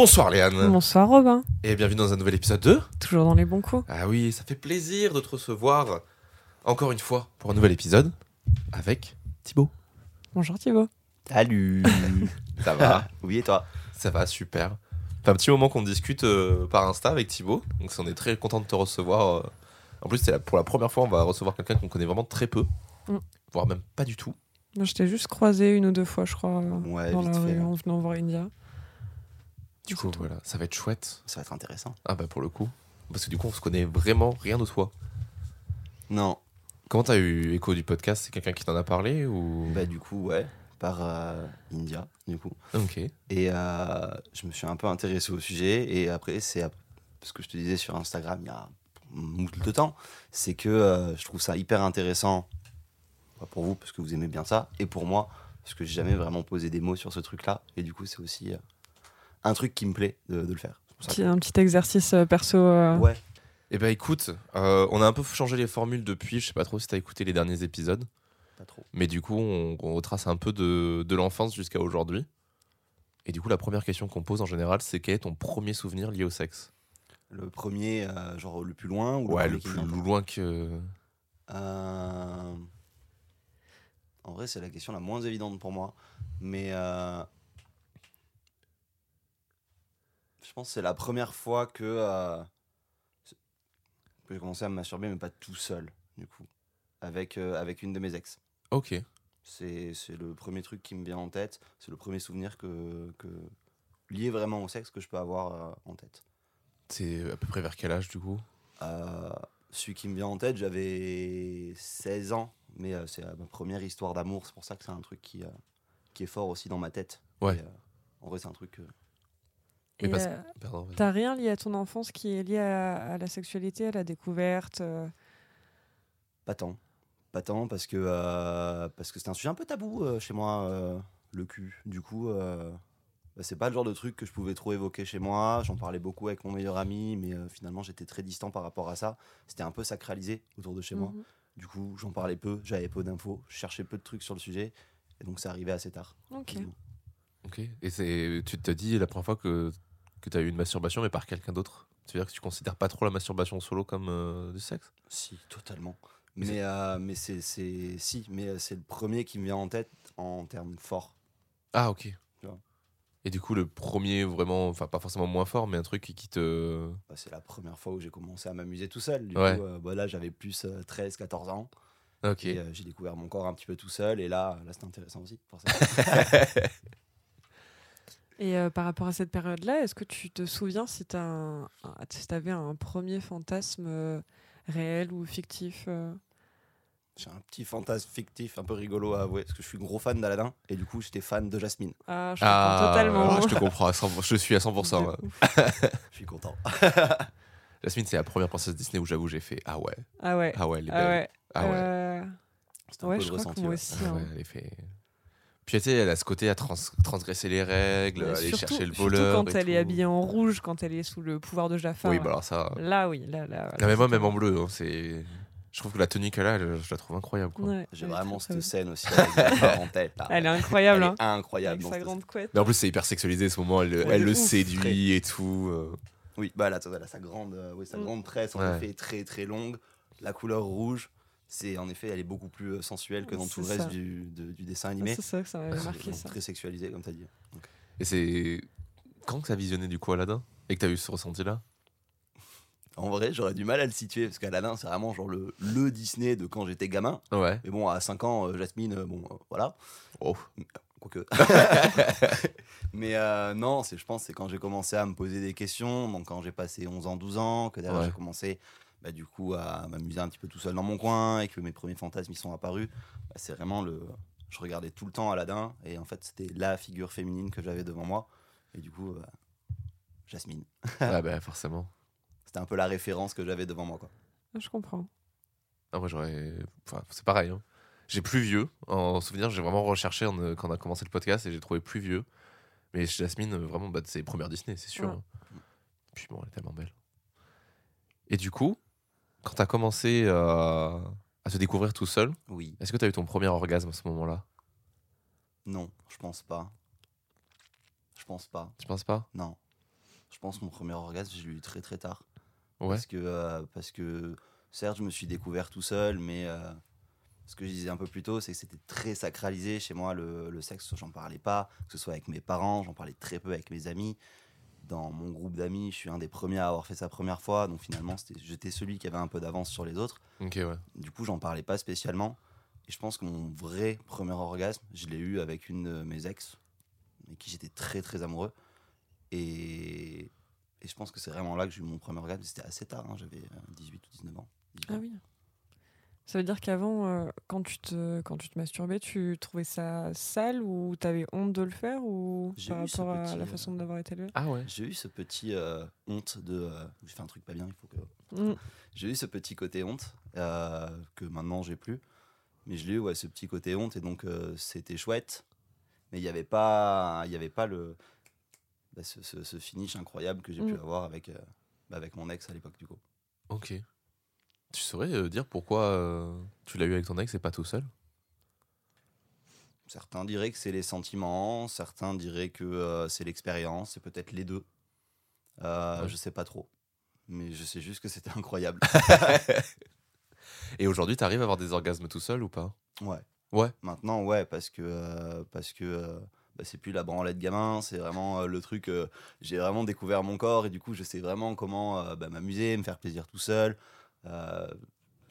Bonsoir Léane. Bonsoir Robin, Et bienvenue dans un nouvel épisode de... toujours dans les bons coups. Ah oui, ça fait plaisir de te recevoir encore une fois pour un nouvel épisode avec Thibaut. Bonjour Thibaut. Salut Ça va Oui et toi? Ça va, super. Ça fait un petit moment qu'on discute euh, par Insta avec Thibaut, donc on est très content de te recevoir. euh. En plus, c'est la- pour la première fois, on va recevoir quelqu'un qu'on connaît vraiment très peu, Mm. voire même pas du tout. Moi, je t'ai juste croisé une ou deux fois, je crois, euh, Ouais, dans vite la fait. rue en venant voir India. Du coup, voilà, ça va être chouette. Ça va être intéressant. Ah bah pour le coup, parce que du coup, on se connaît vraiment rien de toi. Non, Comment t'as eu écho du podcast? C'est quelqu'un qui t'en a parlé ou? Bah du coup, ouais, par euh, India, du coup. Ok. Et euh, je me suis un peu intéressé au sujet. Et après, c'est ce que je te disais sur Instagram il y a moult de temps. C'est que euh, je trouve ça hyper intéressant pour vous, parce que vous aimez bien ça. Et pour moi, parce que j'ai jamais vraiment posé des mots sur ce truc-là. Et du coup, c'est aussi un truc qui me plaît de, de le faire. Petit- un petit exercice euh, perso. euh, Ouais, Eh ben écoute, euh, on a un peu changé les formules depuis. Je sais pas trop si t'as écouté les derniers épisodes, pas trop. mais du coup, on, on retrace un peu de, de l'enfance jusqu'à aujourd'hui. Et du coup, la première question qu'on pose en général, c'est quel est ton premier souvenir lié au sexe? Le premier, euh, genre le plus loin ou Ouais, le plus loin que. Euh, En vrai, c'est la question la moins évidente pour moi. Mais euh, je pense que c'est la première fois que, euh, j'ai commencé à me masturber, mais pas tout seul, du coup, avec, euh, avec une de mes ex. Ok. C'est c'est le premier truc qui me vient en tête. C'est le premier souvenir que, que lié vraiment au sexe que je peux avoir euh, en tête. C'est à peu près vers quel âge du coup? Euh, celui qui me vient en tête, j'avais 16 ans, mais c'est ma première histoire d'amour. C'est pour ça que c'est un truc qui, qui est fort aussi dans ma tête. Ouais. Et, en vrai, c'est un truc. Euh, Mais et, parce- euh, Pardon. vas-y. T'as rien lié à ton enfance qui est lié à, à la sexualité, à la découverte euh, pas tant. Pas tant parce que euh, parce que c'est un sujet un peu tabou euh, chez moi, euh, le cul. Du coup, euh, bah, c'est pas le genre de truc que je pouvais trop évoquer chez moi. J'en parlais beaucoup avec mon meilleur ami, mais euh, finalement, j'étais très distant par rapport à ça. C'était un peu sacralisé autour de chez moi. mhm. Du coup, j'en parlais peu, j'avais peu d'infos, je cherchais peu de trucs sur le sujet, et donc ça arrivait assez tard. Ok. Ok. Et c'est, tu te dis la première fois que, que tu as eu une masturbation, mais par quelqu'un d'autre Tu veux dire que tu considères pas trop la masturbation solo comme euh, du sexe? Si, totalement. Mais Mais, euh, mais c'est, c'est, si, mais euh, c'est le premier qui me vient en tête en termes forts. Ah, ok. Et du coup, le premier vraiment, enfin pas forcément moins fort, mais un truc qui te. Bah, c'est la première fois où j'ai commencé à m'amuser tout seul. Du Ouais. coup, euh, bah, là, j'avais plus 13-14 ans. Ok. Et euh, j'ai découvert mon corps un petit peu tout seul. Et là, là c'était intéressant aussi. Pour ça. Et euh, par rapport à cette période-là, est-ce que tu te souviens si tu avais un premier fantasme euh, réel ou fictif euh? J'ai un petit fantasme fictif un peu rigolo à avouer. Parce que je suis gros fan d'Aladin. Et du coup, j'étais fan de Jasmine. Ah, je comprends totalement. ouais, je te comprends, à 100%, je suis à 100%. De ouais. ouf. Je suis content. Jasmine, c'est la première princesse Disney où j'avoue, j'ai fait Ah ouais, Ah ouais. ah ouais, elle est Ah belle. ouais. Ah ouais. Euh, C'était un ouais, peu je le crois que ressenti. moi ouais. aussi. Ah hein. ouais, elle est fait. Puis tu sais, elle a ce côté à trans- transgresser les règles, Mais aller surtout- chercher le surtout voleur. quand et elle est habillée en rouge, quand elle est sous le pouvoir de Jafar. Oui, bah alors ça. Là, oui, là, là. Non, mais moi, même en bleu, hein, c'est. Je trouve que la tenue qu'elle a, elle- je la trouve incroyable. Ouais, J'ai vraiment cette scène aussi en tête. là. Elle est incroyable, Elle hein. est incroyable. Avec sa cette grande couette. Mais en plus, c'est hyper sexualisé ce moment, elle, Ouais, elle de le ouf. séduit et tout. euh. Oui, bah là, elle a sa grande, euh, oui, sa Mm. grande tresse, en Ouais. effet, très très longue. La couleur rouge, c'est en effet, elle est beaucoup plus euh, sensuelle que dans tout le reste ça. du, de- du dessin Ah, animé. C'est ça que ça m'avait C'est marqué, ça. Très sexualisé, comme tu as dit. Et c'est. Quand que t'as visionné du coup Aladdin? Et que t'as eu ce ressenti-là? En vrai, j'aurais du mal à le situer parce qu'Aladin, c'est vraiment genre le, le Disney de quand j'étais gamin. Ouais. Mais bon, à 5 ans, euh, Jasmine, euh, bon, euh, voilà. Oh. Quoique. Mais euh, non, c'est, je pense c'est quand j'ai commencé à me poser des questions, donc quand j'ai passé 11 ans, 12 ans, que derrière Ouais. j'ai commencé bah, du coup à m'amuser un petit peu tout seul dans mon coin et que mes premiers fantasmes y sont apparus. Bah, c'est vraiment le. Je regardais tout le temps Aladdin et en fait c'était la figure féminine que j'avais devant moi. Et du coup, euh, Jasmine. ah bah forcément. C'était un peu la référence que j'avais devant moi. Quoi. Je comprends. Ah, moi j'aurais. Enfin, c'est pareil. hein. J'ai plus vieux. En souvenir, j'ai vraiment recherché en, euh, quand on a commencé le podcast et j'ai trouvé plus vieux. Mais Jasmine, euh, vraiment, bah, c'est les premières Disney, c'est sûr. Ouais. hein. Puis bon, elle est tellement belle. Et du coup, quand t'as commencé euh, à te découvrir tout seul, Oui, est-ce que t'as eu ton premier orgasme à ce moment-là? Non, je pense pas. Je pense pas. Tu penses pas? Non. Je pense que mon premier orgasme, j'ai eu très très tard. Ouais. Parce que, euh, parce que certes, je me suis découvert tout seul, mais euh, ce que je disais un peu plus tôt, c'est que c'était très sacralisé chez moi, le, le sexe. J'en parlais pas, que ce soit avec mes parents, j'en parlais très peu avec mes amis. Dans mon groupe d'amis, je suis un des premiers à avoir fait sa première fois, donc finalement, j'étais celui qui avait un peu d'avance sur les autres. Ouais. Du coup, j'en parlais pas spécialement. Et je pense que mon vrai premier orgasme, je l'ai eu avec une de mes ex, avec qui j'étais très très amoureux. Et, et je pense que c'est vraiment là que j'ai eu mon premier orgasme. C'était assez tard, hein, j'avais euh, 18 ou 19 ans. 18 Ah ans. oui. Ça veut dire qu'avant, euh, quand, tu te, quand tu te masturbais, tu trouvais ça sale ou t'avais honte de le faire ou J'ai par eu ce rapport à petit, la euh, façon d'avoir été élevé? Ah ouais J'ai eu ce petit euh, honte de. euh, j'ai fait un truc pas bien, il faut que. Mm. J'ai eu ce petit côté honte euh, que maintenant j'ai plus. Mais je l'ai eu, ouais, ce petit côté honte, et donc euh, c'était chouette. Mais il n'y avait pas, il y avait pas le, bah, ce, ce- ce finish incroyable que j'ai pu Mm. avoir avec, euh, bah, avec mon ex à l'époque, du coup. Ok. Tu saurais euh, dire pourquoi euh, tu l'as eu avec ton ex et pas tout seul? Certains diraient que c'est les sentiments, certains diraient que euh, c'est l'expérience, c'est peut-être les deux. Euh, Ouais. Je sais pas trop. Mais je sais juste que c'était incroyable. Et aujourd'hui, t'arrives à avoir des orgasmes tout seul ou pas? Ouais. Ouais. Maintenant, ouais, parce que, euh, parce que bah, c'est plus la branlette gamin, c'est vraiment le truc. j'ai vraiment découvert mon corps et du coup, je sais vraiment comment bah, m'amuser, me faire plaisir tout seul. Euh,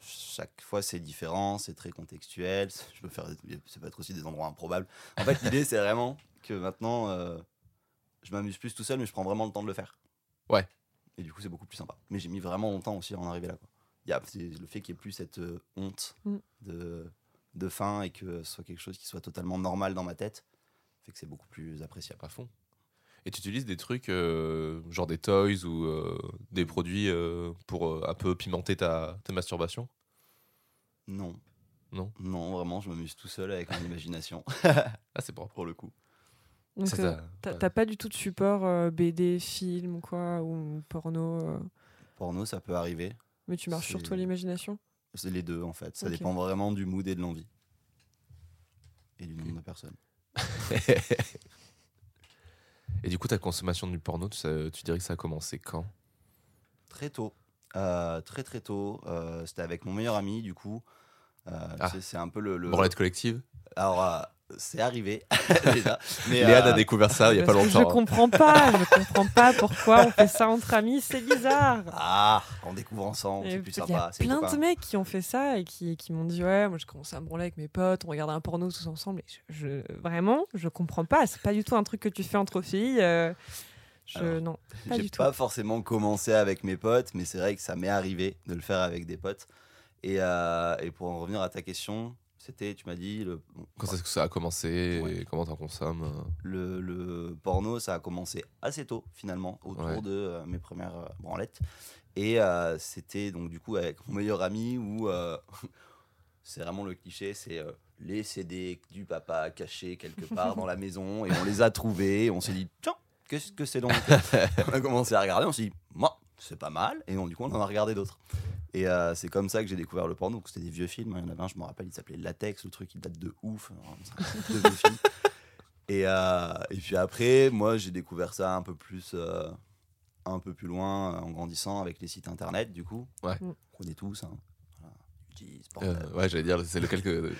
chaque fois, c'est différent, c'est très contextuel. Je peux faire, ça peut être aussi des endroits improbables. En fait, l'idée, c'est vraiment que maintenant, euh, je m'amuse plus tout seul, mais je prends vraiment le temps de le faire. Ouais. Et du coup, c'est beaucoup plus sympa. Mais j'ai mis vraiment longtemps aussi à en arriver là. Quoi. Il y a le fait qu'il n'y ait plus cette euh, honte Mm. de, de fin et que ce soit quelque chose qui soit totalement normal dans ma tête, fait que c'est beaucoup plus appréciable. À fond. Et tu utilises des trucs, euh, genre des toys ou euh, des produits euh, pour euh, un peu pimenter ta, ta masturbation? Non. Non? Non, vraiment, je m'amuse tout seul avec mon imagination, Ah, c'est propre. pour le coup. Donc, euh, t'as ouais. pas du tout de support euh, BD, film ou quoi, ou porno, euh, Porno, ça peut arriver. mais tu marches sur C'est- toi l'imagination? C'est les deux, en fait. Ça dépend vraiment du mood et de l'envie. Et du nombre de personnes. Et du coup, ta consommation du porno, tu, dirais que ça a commencé quand? Très tôt. Euh, très très tôt. Euh, C'était avec mon meilleur ami, du coup. Euh, Ah. C'est un peu le. le- collective? Alors, c'est arrivé, déjà. Mais, Léane euh, a découvert ça il y a pas longtemps. Je hein. comprends pas, je comprends pas pourquoi on fait ça entre amis, c'est bizarre. Ah, on découvre ensemble, c'est plus Il y a sympa. plein de mecs qui ont fait ça et qui, qui m'ont dit ouais moi je commençais à me branler avec mes potes, on regardait un porno tous ensemble. Et je, je- vraiment je comprends pas, c'est pas du tout un truc que tu fais entre filles. euh, je, Alors, non, pas J'ai du tout. pas forcément commencé avec mes potes, mais c'est vrai que ça m'est arrivé de le faire avec des potes. Et, euh, et pour en revenir à ta question, c'était, tu m'as dit, le, Quand ça, ça a commencé Ouais. et comment t'en consommes euh, le, le porno, ça a commencé assez tôt finalement, autour Ouais. de euh, mes premières euh, branlettes. Et euh, c'était donc du coup avec mon meilleur ami où c'est vraiment le cliché, c'est les CD du papa cachés quelque part dans la maison et on les a trouvés. Et on s'est dit, tiens, qu'est-ce que c'est donc? On a commencé à regarder, on s'est dit, moi, c'est pas mal. Et donc, du coup, on en a regardé d'autres. Et euh, c'est comme ça que j'ai découvert le porno. C'était des vieux films. hein. Il y en avait un, je me rappelle, il s'appelait Latex. Le truc, il date de ouf. Truc de vieux film. Et, euh, et puis après, moi, j'ai découvert ça un peu plus, euh, un peu plus loin en grandissant avec les sites internet, du coup. Ouais. On connaît tous. Hein. Euh, ouais, j'allais dire, c'est lequel que.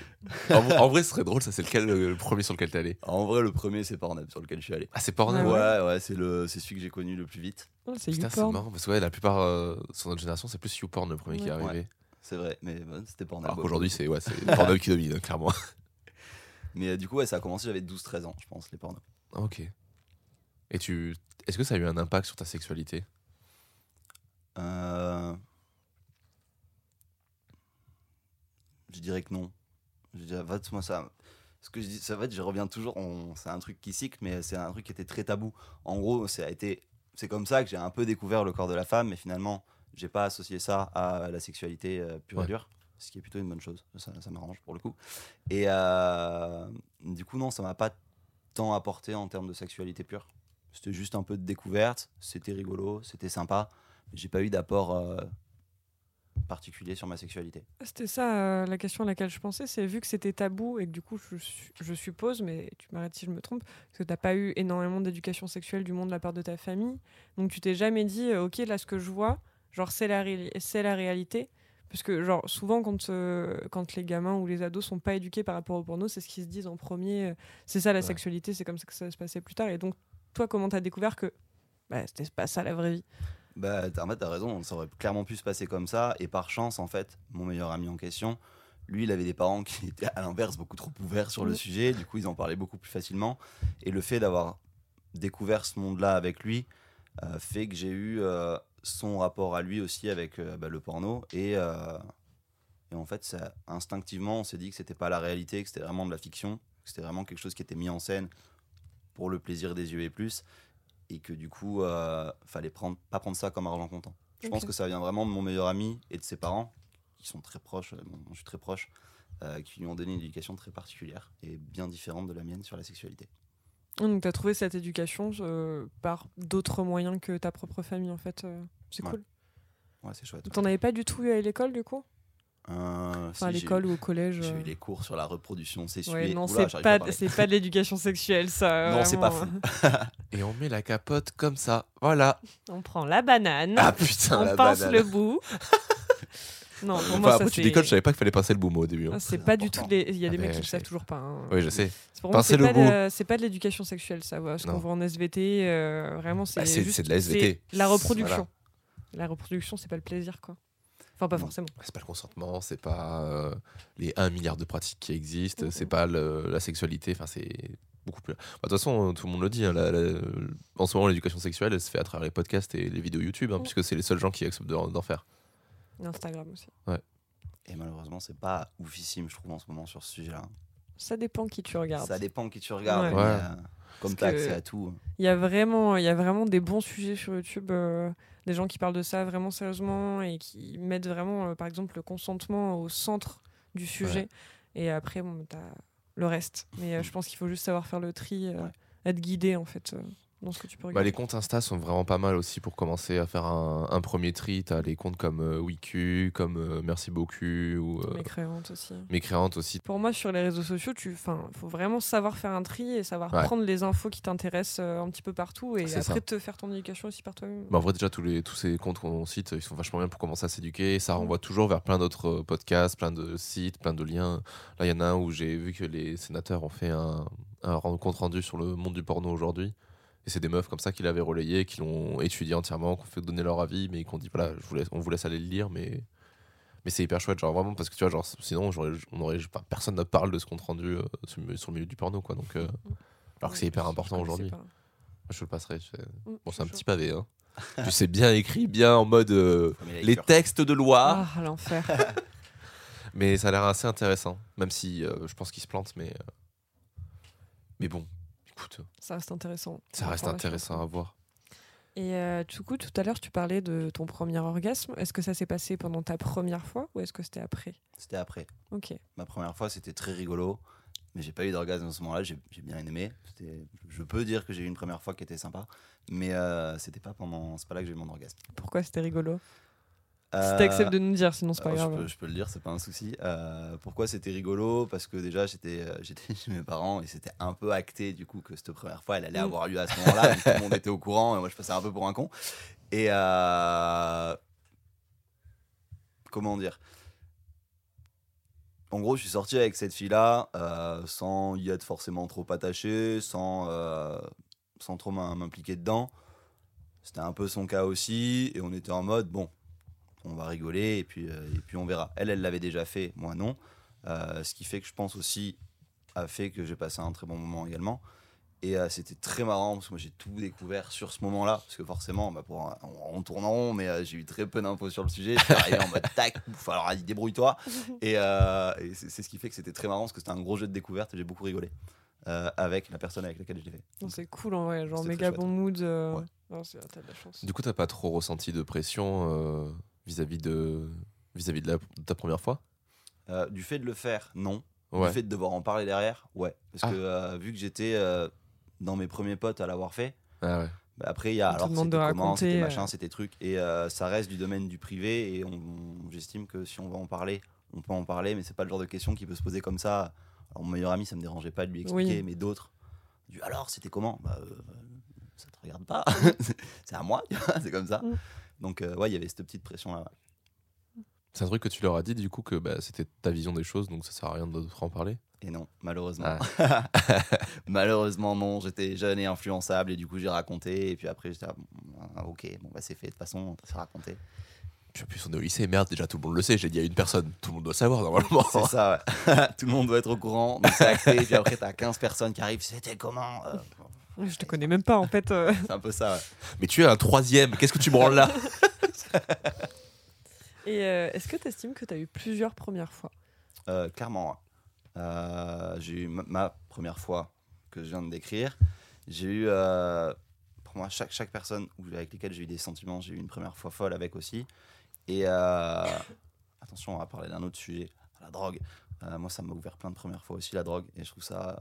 en, en vrai, ce serait drôle, ça, c'est lequel euh, le premier sur lequel t'es allé? En vrai, le premier, c'est Pornhub sur lequel je suis allé. Ah, c'est Pornhub Ah Ouais, ouais. ouais, c'est le, c'est celui que j'ai connu le plus vite. Oh, c'est Putain, c'est marrant parce que ouais, la plupart euh, sur notre génération, c'est plus YouPorn le premier qui est Ouais. arrivé. C'est vrai, mais bon, c'était Pornhub. Alors qu'aujourd'hui, c'est ouais, c'est Pornhub qui domine, clairement. Mais euh, du coup, ouais, ça a commencé, j'avais 12-13 ans, je pense, les Pornhub. Ah, ok. Et tu. Est-ce que ça a eu un impact sur ta sexualité? Euh, Je dirais que non. Je dirais, fait, moi, ça. Ce que je dis, ça, fait, je reviens toujours. on- C'est un truc qui cycle, mais c'est un truc qui était très tabou. En gros, ça a été. C'est comme ça que j'ai un peu découvert le corps de la femme, mais finalement, j'ai pas associé ça à la sexualité euh, pure Ouais. et dure, ce qui est plutôt une bonne chose. Ça, ça m'arrange pour le coup. Et euh, du coup, non, ça m'a pas tant apporté en termes de sexualité pure. C'était juste un peu de découverte. C'était rigolo, c'était sympa. J'ai pas eu d'apport euh, particulier sur ma sexualité. C'était ça euh, la question à laquelle je pensais, c'est vu que c'était tabou et que du coup je, su- je suppose, mais tu m'arrêtes si je me trompe, que t'as pas eu énormément d'éducation sexuelle du monde de la part de ta famille, donc tu t'es jamais dit euh, ok là ce que je vois, genre c'est la, réalité, parce que genre souvent quand, euh, quand les gamins ou les ados sont pas éduqués par rapport au porno, c'est ce qu'ils se disent en premier, euh, c'est ça la Ouais. sexualité, c'est comme ça que ça va se passer plus tard, et donc toi comment t'as découvert que bah, c'était pas ça la vraie vie? Bah, en fait, t'as raison, ça aurait clairement pu se passer comme ça. Et par chance, en fait, mon meilleur ami en question, lui, il avait des parents qui étaient à l'inverse beaucoup trop ouverts sur le Mhm. sujet. Du coup, ils en parlaient beaucoup plus facilement. Et le fait d'avoir découvert ce monde-là avec lui euh, fait que j'ai eu euh, son rapport à lui aussi avec euh, bah, le porno. Et, et en fait, ça, instinctivement, on s'est dit que c'était pas la réalité, que c'était vraiment de la fiction, que c'était vraiment quelque chose qui était mis en scène pour le plaisir des yeux et plus. Et que du coup, euh, fallait prendre, pas prendre ça comme argent comptant. Je pense que ça vient vraiment de mon meilleur ami et de ses parents, qui sont très proches, euh, bon, je suis très proche, euh, qui lui ont donné une éducation très particulière et bien différente de la mienne sur la sexualité. Donc, tu as trouvé cette éducation euh, par d'autres moyens que ta propre famille, en fait. c'est Ouais. cool. Ouais, c'est chouette. T'en avais pas du tout eu à l'école, du coup? Euh, Enfin, à si, l'école ou au collège J'ai euh. eu les cours sur la reproduction sexuée. Ouais, non, c'est pas, parler. c'est pas de l'éducation sexuelle, ça. Non, c'est pas vraiment. Et on met la capote comme ça. Voilà. On prend la banane, Ah putain, on la pince banane. le bout. non, pour Enfin, moi, ça, après, tu c'est... déconnes, je savais pas qu'il fallait pincer le bout moi, au début. hein. Ah, c'est pas du tout les... Il y a des Ah, mecs mais qui le savent toujours pas. hein. Oui, je sais. Pincer le pas, bout. de- c'est pas de l'éducation sexuelle, ça. Ce qu'on voit en SVT, euh, vraiment, c'est Bah, c'est- juste- c'est de la SVT. La reproduction. La reproduction, c'est pas le plaisir, quoi. Enfin, pas Non. forcément. C'est pas le consentement, c'est pas euh, les 1 milliard de pratiques qui existent, Mhm. c'est pas le- la sexualité, enfin c'est beaucoup plus. Bah, De toute façon, tout le monde le dit, hein, la- la- en ce moment l'éducation sexuelle elle se fait à travers les podcasts et les vidéos YouTube, hein, puisque c'est les seuls gens qui acceptent d'en faire. Instagram aussi. Et malheureusement, c'est pas oufissime, je trouve, en ce moment sur ce sujet-là. Ça dépend qui tu regardes. Ça dépend qui tu regardes. Ouais. mais, Ouais. euh, comme t'as accès à tout. Il y a vraiment, il y a vraiment des bons sujets sur YouTube, euh, des gens qui parlent de ça vraiment sérieusement et qui mettent vraiment, euh, par exemple, le consentement au centre du sujet. Et après, bon, t'as le reste. Mais euh, je pense qu'il faut juste savoir faire le tri, Ouais. être guidé en fait dans ce que tu peux Bah, les comptes Insta sont vraiment pas mal aussi pour commencer à faire un, un premier tri. T'as les comptes comme euh, Wiku, comme euh, Merci beaucoup ou euh, Mes créantes aussi. Mécréante aussi. Pour moi, sur les réseaux sociaux, tu, enfin, faut vraiment savoir faire un tri et savoir Ouais. prendre les infos qui t'intéressent euh, un petit peu partout et après ça. te faire ton éducation aussi par toi-même. Bah, en vrai, déjà, tous, les, tous ces comptes qu'on cite, ils sont vachement bien pour commencer à s'éduquer. Ça Mm. renvoie toujours vers plein d'autres euh, podcasts, plein de sites, plein de liens. Là, il y en a un où j'ai vu que les sénateurs ont fait un, un compte rendu sur le monde du porno aujourd'hui. Et c'est des meufs comme ça qui l'avaient relayé, qui l'ont étudié entièrement, qui ont fait donner leur avis, mais qui ont dit voilà, je vous laisse- on vous laisse aller le lire, mais. Mais c'est hyper chouette, genre vraiment, parce que tu vois, genre, sinon, j'aurais- on aurait, enfin, personne ne parle de ce compte rendu euh, sur, le- sur le milieu du porno, quoi. Donc, euh, alors que c'est hyper important aujourd'hui. Je te le passerai. tu sais. Mm, Bon, c'est un petit pavé, hein. tu sais bien écrit, bien en mode euh, les textes de loi. Ah, l'enfer. Mais ça a l'air assez intéressant, même si euh, je pense qu'il se plante, mais. euh, Mais bon, écoute, ça reste intéressant. ça reste intéressant à voir. Et euh, du coup, tout à l'heure, tu parlais de ton premier orgasme. Est-ce que ça s'est passé pendant ta première fois ou est-ce que c'était après? C'était après. Ok. Ma première fois, c'était très rigolo, mais j'ai pas eu d'orgasme à ce moment-là. J'ai bien aimé. Je peux dire que j'ai eu une première fois qui était sympa, mais euh, c'était pas pendant. C'est pas là que j'ai eu mon orgasme. Pourquoi c'était rigolo? Euh, Si t'acceptes de nous dire, sinon c'est pas euh, je, grave. peux, je peux le dire, c'est pas un souci. Euh, pourquoi c'était rigolo? Parce que déjà, j'étais euh, j'étais chez mes parents et c'était un peu acté du coup que cette première fois, elle allait Mm. avoir lieu à ce moment-là. tout le monde était au courant et moi, je passais un peu pour un con. Et euh, comment dire? En gros, je suis sorti avec cette fille-là euh, sans y être forcément trop attaché, sans, euh, sans trop m'im- m'impliquer dedans. C'était un peu son cas aussi, et on était en mode bon, on va rigoler et puis, euh, et puis on verra. Elle, elle l'avait déjà fait, moi non. Euh, ce qui fait que je pense aussi a fait que j'ai passé un très bon moment également. Et euh, c'était très marrant parce que moi j'ai tout découvert sur ce moment-là. Parce que forcément, bah, pour un- on, on tourne en rond, mais euh, j'ai eu très peu d'infos sur le sujet. Je suis arrivé en mode tac, ouf, alors allez, débrouille-toi. Et, euh, et c'est c'est ce qui fait que c'était très marrant parce que c'était un gros jeu de découverte et j'ai beaucoup rigolé euh, avec la personne avec laquelle je l'ai fait. C'est cool en vrai, genre méga bon mood. euh, Ouais. non, c'est- T'as de la chance. Du coup, t'as pas trop ressenti de pression euh, vis-à-vis de vis-à-vis de, la- de ta première fois? Euh, du fait de le faire, non. Ouais. Du fait de devoir en parler derrière, ouais. Parce Ah. que euh, vu que j'étais euh, dans mes premiers potes à l'avoir fait, Ah ouais. Bah, après, il y a On te alors c'était de comment, raconter, c'était euh. machin, c'était truc. Et euh, ça reste du domaine du privé. Et on, on- j'estime que si on veut en parler, on peut en parler. Mais c'est pas le genre de question qui peut se poser comme ça. Alors, mon meilleur ami, ça me dérangeait pas de lui expliquer. Oui. Mais d'autres, du alors, c'était comment? Bah, euh, Ça te regarde pas. c'est à moi, c'est comme ça. Mm. Donc, euh, ouais, il y avait cette petite pression-là. ouais. C'est un truc que tu leur as dit du coup que bah, c'était ta vision des choses, donc ça sert à rien de en parler? Et non, malheureusement. Ah. malheureusement, non. J'étais jeune et influençable. Et du coup, j'ai raconté. Et puis après, j'étais, ah, bon, ok, bon, bah, c'est fait. De toute façon, c'est raconté. Puis en plus on est au lycée, merde, déjà tout le monde le sait, j'ai dit à une personne, tout le monde doit savoir normalement. C'est ça, ouais. Tout le monde doit être au courant. Donc c'est acté. Et puis après, t'as 15 personnes qui arrivent. C'était comment euh, Je te connais même pas en fait. euh. C'est un peu ça, ouais. Mais tu es un troisième, qu'est-ce que tu branles là Et euh, est-ce que tu estimes que tu as eu plusieurs premières fois? Euh, clairement, ouais. Euh, j'ai eu ma, ma première fois que je viens de décrire. J'ai eu, euh, pour moi, chaque, chaque personne avec lesquelles j'ai eu des sentiments, j'ai eu une première fois folle avec aussi. Et euh, attention, on va parler d'un autre sujet, la drogue. Euh, moi, ça m'a ouvert plein de premières fois aussi, la drogue. Et je trouve ça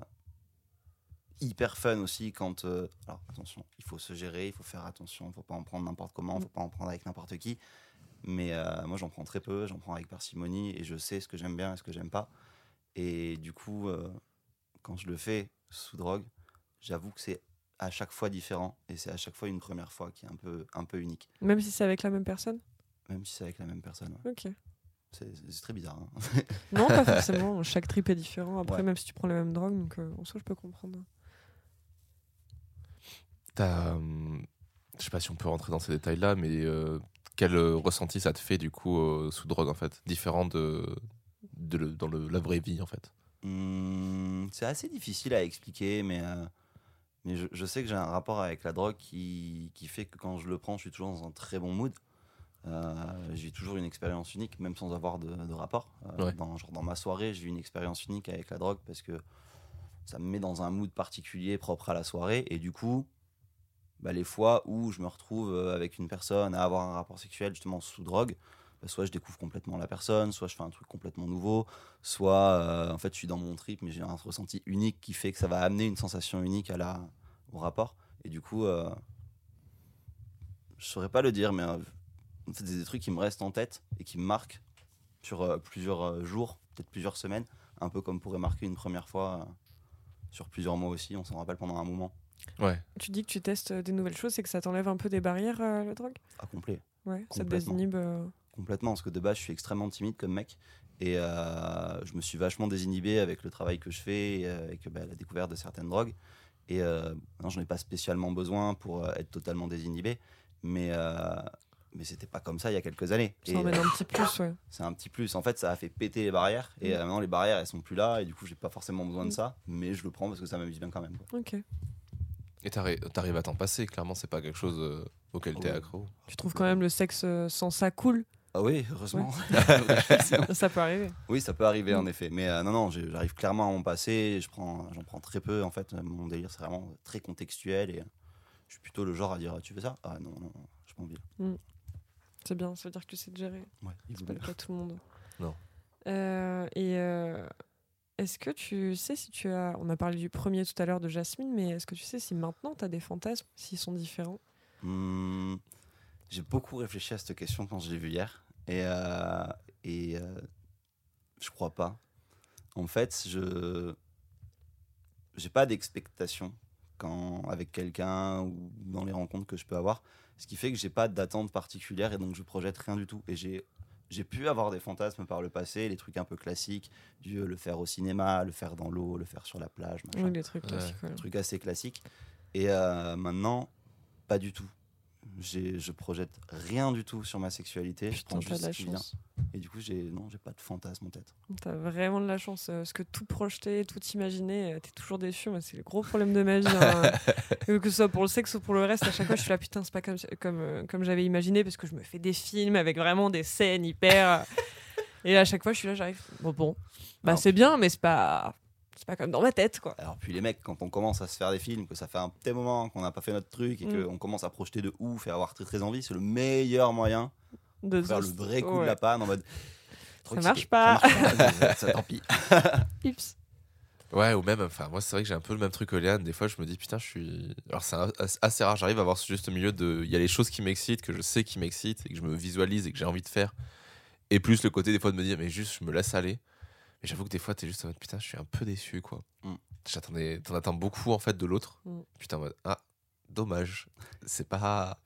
hyper fun aussi quand. euh, alors attention, il faut se gérer, il faut faire attention, il faut pas en prendre n'importe comment, il faut pas en prendre avec n'importe qui. Mais euh, moi, j'en prends très peu, j'en prends avec parcimonie et je sais ce que j'aime bien et ce que j'aime pas. Et du coup, euh, quand je le fais sous drogue, j'avoue que c'est à chaque fois différent et c'est à chaque fois une première fois qui est un peu, un peu unique, Même si c'est avec la même personne? Même si c'est avec la même personne. ouais. Ok. C'est très bizarre. hein. Non, pas forcément. Chaque trip est différent. Après, Ouais. même si tu prends la même drogue, donc euh, en soi, je peux comprendre. T'as, hum, je sais pas si on peut rentrer dans ces détails là, mais euh, quel euh, ressenti ça te fait du coup euh, sous drogue en fait? Différent de, de le- dans le- la vraie vie en fait? Hum, c'est assez difficile à expliquer, mais, euh, mais je, je sais que j'ai un rapport avec la drogue qui, qui fait que quand je le prends, je suis toujours dans un très bon mood. Euh, j'ai toujours une expérience unique, même sans avoir de, de rapport. Euh, Ouais. dans, genre dans ma soirée, j'ai une expérience unique avec la drogue parce que ça me met dans un mood particulier propre à la soirée. Et du coup, bah, les fois où je me retrouve euh, avec une personne à avoir un rapport sexuel justement sous drogue, bah, soit je découvre complètement la personne, soit je fais un truc complètement nouveau, soit euh, en fait je suis dans mon trip mais j'ai un ressenti unique qui fait que ça va amener une sensation unique à la, au rapport. Et du coup, euh, je saurais pas le dire, mais euh, c'est des trucs qui me restent en tête et qui me marquent sur euh, plusieurs jours, peut-être plusieurs semaines, un peu comme pourrait marquer une première fois sur plusieurs mois aussi, on s'en rappelle pendant un moment. Ouais. Tu dis que tu testes euh, des nouvelles choses, c'est que ça t'enlève un peu des barrières, euh, la drogue? À complet. Ouais, ça te désinhibe. euh. Complètement, parce que de base, je suis extrêmement timide comme mec. Et euh, je me suis vachement désinhibé avec le travail que je fais, et avec bah, la découverte de certaines drogues. Et euh, non, j'en ai pas spécialement besoin pour euh, être totalement désinhibé. Mais, euh, mais c'était pas comme ça il y a quelques années. Ça emmène euh, un petit plus, ouais. c'est un petit plus. En fait, ça a fait péter les barrières. Et Mm. euh, maintenant, les barrières, elles sont plus là. Et du coup, j'ai pas forcément besoin de Mm. ça. Mais je le prends parce que ça m'amuse bien quand même. quoi. Ok. Et t'arri- t'arrives à t'en passer, clairement c'est pas quelque chose euh, auquel t'es Ouais. accro. Tu trouves quand même le sexe euh, sans ça cool? Ah oui, heureusement. Ça peut arriver. Oui, ça peut arriver Mm. en effet. Mais euh, non, non, j'arrive clairement à m'en passer. Je prends, j'en prends très peu. En fait, mon délire, c'est vraiment très contextuel. Et je suis plutôt le genre à dire Tu veux ça? Ah non, non, je pas envie. C'est bien, ça veut dire que tu sais te gérer. Ouais, il C'est pas le cas tout le monde. Non. Euh, et euh, est-ce que tu sais si tu as. On a parlé du premier tout à l'heure de Jasmine, mais est-ce que tu sais si maintenant tu as des fantasmes, s'ils sont différents? Hmm, j'ai beaucoup réfléchi à cette question quand je l'ai vue hier. Et, euh, et euh, je crois pas. En fait, je j'ai pas d'expectation avec quelqu'un ou dans les rencontres que je peux avoir. Ce qui fait que j'ai pas d'attente particulière et donc je projette rien du tout. Et j'ai j'ai pu avoir des fantasmes par le passé, les trucs un peu classiques, du euh, le faire au cinéma, le faire dans l'eau, le faire sur la plage, machin. Oui, les trucs Ouais. classiques. ouais. un truc assez classique. Et euh, maintenant, pas du tout. Je projette rien du tout sur ma sexualité. je prends juste ce qui vient. Et du coup, j'ai non, j'ai pas de fantasme en tête. T'as vraiment de la chance. euh, Parce que tout projeter, tout imaginer, euh, t'es toujours déçu. Moi, c'est le gros problème de ma vie. hein. Que ce soit pour le sexe ou pour le reste, à chaque fois, je suis là, putain, c'est pas comme, comme, euh, comme j'avais imaginé. Parce que je me fais des films avec vraiment des scènes hyper. Et à chaque fois, je suis là, j'arrive. Bon, bon. Bah, c'est bien, mais c'est pas. C'est pas comme dans ma tête, quoi. Alors puis les mecs, quand on commence à se faire des films, que ça fait un petit moment qu'on n'a pas fait notre truc et Mm. qu'on commence à projeter de ouf et avoir très très envie, c'est le meilleur moyen De faire le vrai coup de la panne en mode. Ça excité. marche pas. Ça marche pas. ça, tant pis. Ups. Ouais, ou même, enfin, moi, c'est vrai que j'ai un peu le même truc que Léane. Des fois, je me dis, putain, je suis. Alors, c'est assez rare, j'arrive à avoir ce juste milieu de. Il y a les choses qui m'excitent, que je sais qui m'excitent, et que je me visualise et que j'ai envie de faire. Et plus le côté, des fois, de me dire, mais juste, je me laisse aller. Mais j'avoue que des fois, t'es juste en mode, putain, je suis un peu déçu, quoi. Mm. J'attendais. T'en attends beaucoup, en fait, de l'autre. Mm. Putain, en mode, ah, dommage. C'est pas.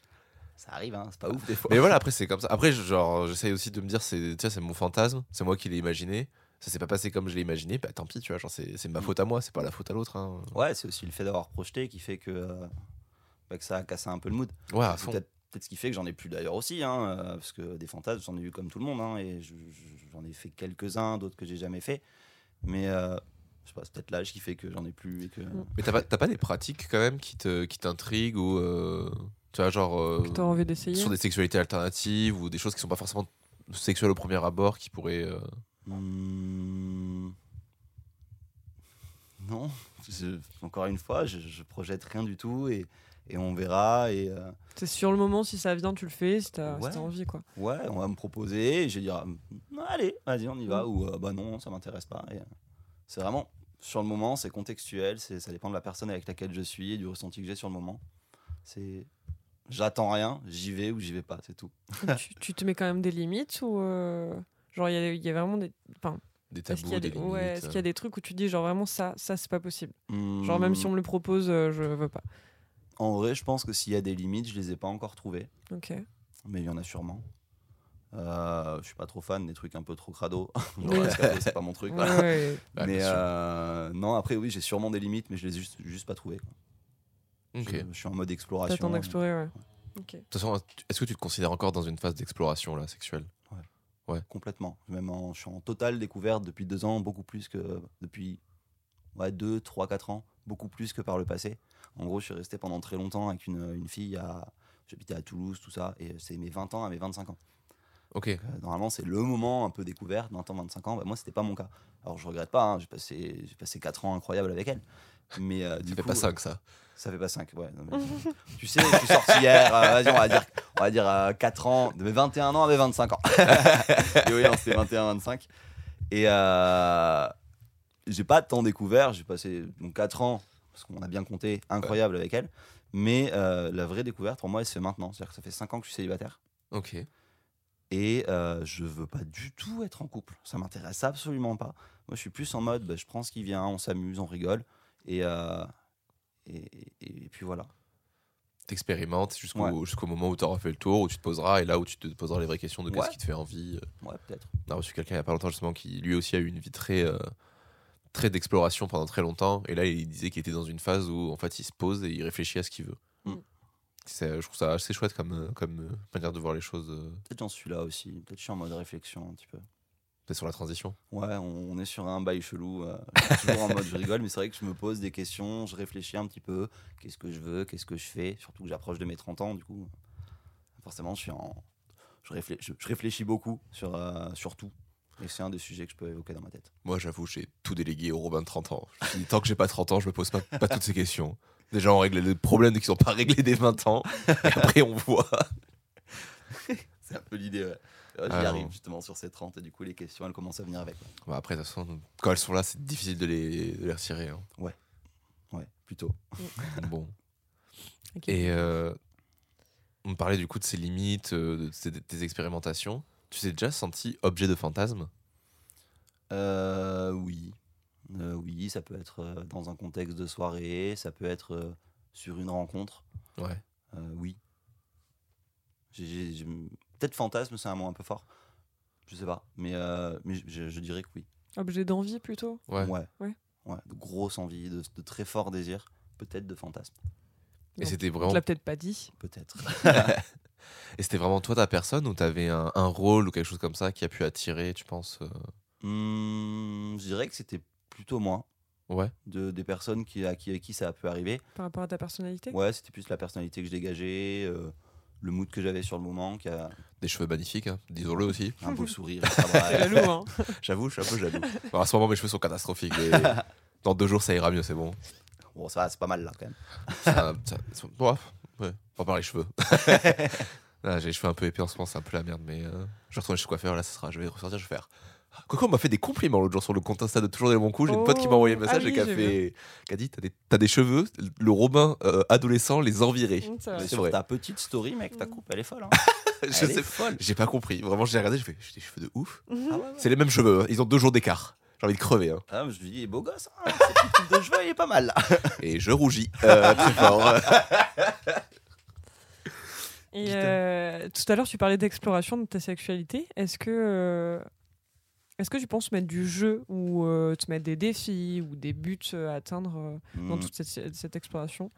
Ça arrive, hein, c'est pas ouf des fois. Mais voilà, après, c'est comme ça. Après, genre, j'essaye aussi de me dire, c'est, c'est mon fantasme, c'est moi qui l'ai imaginé. Ça s'est pas passé comme je l'ai imaginé, bah tant pis, tu vois, genre, c'est, c'est ma Mm. faute à moi, c'est pas la faute à l'autre. Hein. Ouais, c'est aussi le fait d'avoir projeté qui fait que, euh, bah, que ça a cassé un peu le mood. Ouais, à C'est fond. peut-être peut-être ce qui fait que j'en ai plus d'ailleurs aussi, hein, euh, parce que des fantasmes, j'en ai eu comme tout le monde, hein, et je- je- j'en ai fait quelques-uns, d'autres que j'ai jamais fait. Mais euh, je sais pas, c'est peut-être l'âge qui fait que j'en ai plus et que. Mm. Mais t'as pas, t'as pas des pratiques quand même qui, te, qui t'intriguent ou. euh, tu vois, genre. euh, Que t'as envie d'essayer. sur des sexualités alternatives ou des choses qui sont pas forcément sexuelles au premier abord qui pourraient. euh, Hmm. Non, je- encore une fois, je, je projette rien du tout et, et on verra. Et euh, C'est sur le moment, si ça vient, tu le fais, si t'as Ouais. envie, quoi. ouais, on va me proposer et je vais dire hmm, allez, vas-y, on y va. Mm. Ou euh, bah non, ça m'intéresse pas. Et, euh, c'est vraiment sur le moment, c'est contextuel, c'est, ça dépend de la personne avec laquelle je suis et du ressenti que j'ai sur le moment. C'est. J'attends rien, j'y vais ou j'y vais pas, c'est tout. tu, tu te mets quand même des limites ou. Genre, il y, a- il y a vraiment des. Enfin, des est-ce qu'il y, tabous, a des des... limites. ouais, est-ce qu'il y a des trucs où tu dis, genre, vraiment, ça, ça c'est pas possible. Genre, même si on me le propose, euh, je veux pas. En vrai, je pense que s'il y a des limites, je les ai pas encore trouvées. Ok. mais il y en a sûrement. Euh, je suis pas trop fan des trucs un peu trop crado. C'est pas mon truc. Ouais, voilà. ouais. Bah, mais euh, non, après, oui, j'ai sûrement des limites, mais je les ai juste, juste pas trouvées. quoi. Ok. Je, je suis en mode exploration. T'attends d'explorer, ouais. Ok. De toute façon, est-ce que tu te considères encore dans une phase d'exploration là, sexuelle? Complètement. Même en- je suis en totale découverte depuis deux ans, beaucoup plus que depuis ouais, deux, trois, quatre ans, beaucoup plus que par le passé. En gros, je suis resté pendant très longtemps avec une, une fille à. J'habitais à Toulouse, tout ça, et c'est mes 20 ans à mes 25 ans. Ok. Euh, normalement, c'est le moment un peu découverte, 20 ans, 25 ans. Bah, moi, c'était pas mon cas. Alors, je regrette pas, hein, j'ai passé, passé 4 ans incroyables avec elle. Mais euh, du Ça fait coup, pas 5 ça. Ça fait pas 5, ouais. non, mais- tu sais, je suis sorti hier, euh, vas-y, on va dire, on va dire 4 ans, de mes 21 ans à mes 25 ans. et oui, non, c'était 21-25. Et euh, j'ai pas tant découvert, j'ai passé donc 4 ans, parce qu'on a bien compté, incroyable avec elle. Mais euh, la vraie découverte, pour moi, elle se fait maintenant. C'est-à-dire que ça fait 5 ans que je suis célibataire. Ok. Et euh, je veux pas du tout être en couple. Ça m'intéresse absolument pas. Moi, je suis plus en mode, bah, je prends ce qui vient, on s'amuse, on rigole. Et, euh, et, et- puis voilà. T'expérimentes jusqu'au Ouais. jusqu'au moment où tu auras fait le tour, où tu te poseras, et là où tu te poseras les vraies questions de qu'est-ce Ouais. qui te fait envie. Ouais, peut-être. On a reçu quelqu'un il y a pas longtemps justement qui lui aussi a eu une vie très, euh, très d'exploration pendant très longtemps. Et là, il disait qu'il était dans une phase où en fait il se pose et il réfléchit à ce qu'il veut. Mm. Je trouve ça assez chouette comme, euh, comme euh, manière de voir les choses. euh, Peut-être j'en suis là aussi. Peut-être je suis en mode réflexion un petit peu. Peut-être sur la transition. Ouais, on, on est sur un bail chelou. euh, je suis toujours en mode je rigole, mais c'est vrai que je me pose des questions, je réfléchis un petit peu. Qu'est-ce que je veux, qu'est-ce que je fais? Surtout que j'approche de mes 30 ans, du coup. Forcément, je suis en. Je, réfléch- je- réfléchis beaucoup sur, euh, sur tout. Et c'est un des sujets que je peux évoquer dans ma tête. Moi, j'avoue, j'ai tout délégué au Robin de 30 ans. Je tant que j'ai pas 30 ans, je me pose pas, pas toutes ces questions. Déjà, on règle les problèmes qui sont pas réglés dès 20 ans. Et après, on voit. C'est un peu l'idée, ouais. Ouais, J'y Ah, arrive non. justement sur ces 30 et du coup les questions elles commencent à venir avec. ouais. Bah, après, de toute façon, quand elles sont là, c'est difficile de les, de les retirer. hein. Ouais, plutôt. Bon. Ok. Et euh, on parlait du coup de ses limites, euh, de tes expérimentations. Tu t'es déjà senti objet de fantasme Euh, oui. Euh, oui, ça peut être euh, dans un contexte de soirée, ça peut être euh, sur une rencontre. Ouais. Euh, oui. J'ai- Peut-être fantasme, c'est un mot un peu fort. Je sais pas, mais, euh, mais je, je dirais que oui. Objet d'envie plutôt Ouais. Ouais. Ouais. Ouais, De grosses envies, de, de très forts désirs, peut-être de fantasmes, Et c'était vraiment, l'a peut-être pas dit. peut-être. et c'était vraiment toi ta personne ou t'avais un, un rôle ou quelque chose comme ça qui a pu attirer, tu penses euh, Hmm, je dirais que c'était plutôt moi, Ouais. de, des personnes qui, à qui, avec qui ça a pu arriver. Par rapport à ta personnalité? Ouais, c'était plus la personnalité que je dégageais, euh, le mood que j'avais sur le moment, qui a Des cheveux magnifiques, hein, disons-le aussi. un beau sourire. T'es jaloux, hein J'avoue, je suis un peu jaloux. Bon, à ce moment, mes cheveux sont catastrophiques. mais Dans deux jours, ça ira mieux, c'est bon. Bon, ça va, c'est pas mal là quand même. Ça- ça- ça- ouais, ouais, on va parler cheveux. J'ai les cheveux un peu épais en ce moment, c'est un peu la merde, mais euh, je vais retourner chez le coiffeur, là, ça sera, je vais ressortir, je vais faire. On m'a fait des compliments l'autre jour sur le compte Insta de Toujours des bons coups. J'ai une pote qui m'a envoyé un Oh, message ah et qui a, fait, qui a dit T'as des, t'as des cheveux, le Robin euh, adolescent les envirait. Mmh, c'est sur vrai. ta petite story, mec, ta Mm. coupe, elle est folle. Hein. je elle sais est folle. J'ai pas compris. Vraiment, j'ai regardé, j'ai fait J'ai des cheveux de ouf. Ah ouais, ouais. C'est les mêmes cheveux, hein. ils ont deux jours d'écart. J'ai envie de crever. Hein. Ah, je lui dis, il est beau gosse, hein. Cette de cheveux, il est pas mal là. Et je rougis euh, très fort. Et Putain. euh, tout à l'heure, tu parlais d'exploration de ta sexualité. Est-ce que, euh, est-ce que tu penses mettre du jeu ou euh, te mettre des défis ou des buts euh, à atteindre euh, dans Mm. toute cette, cette exploration?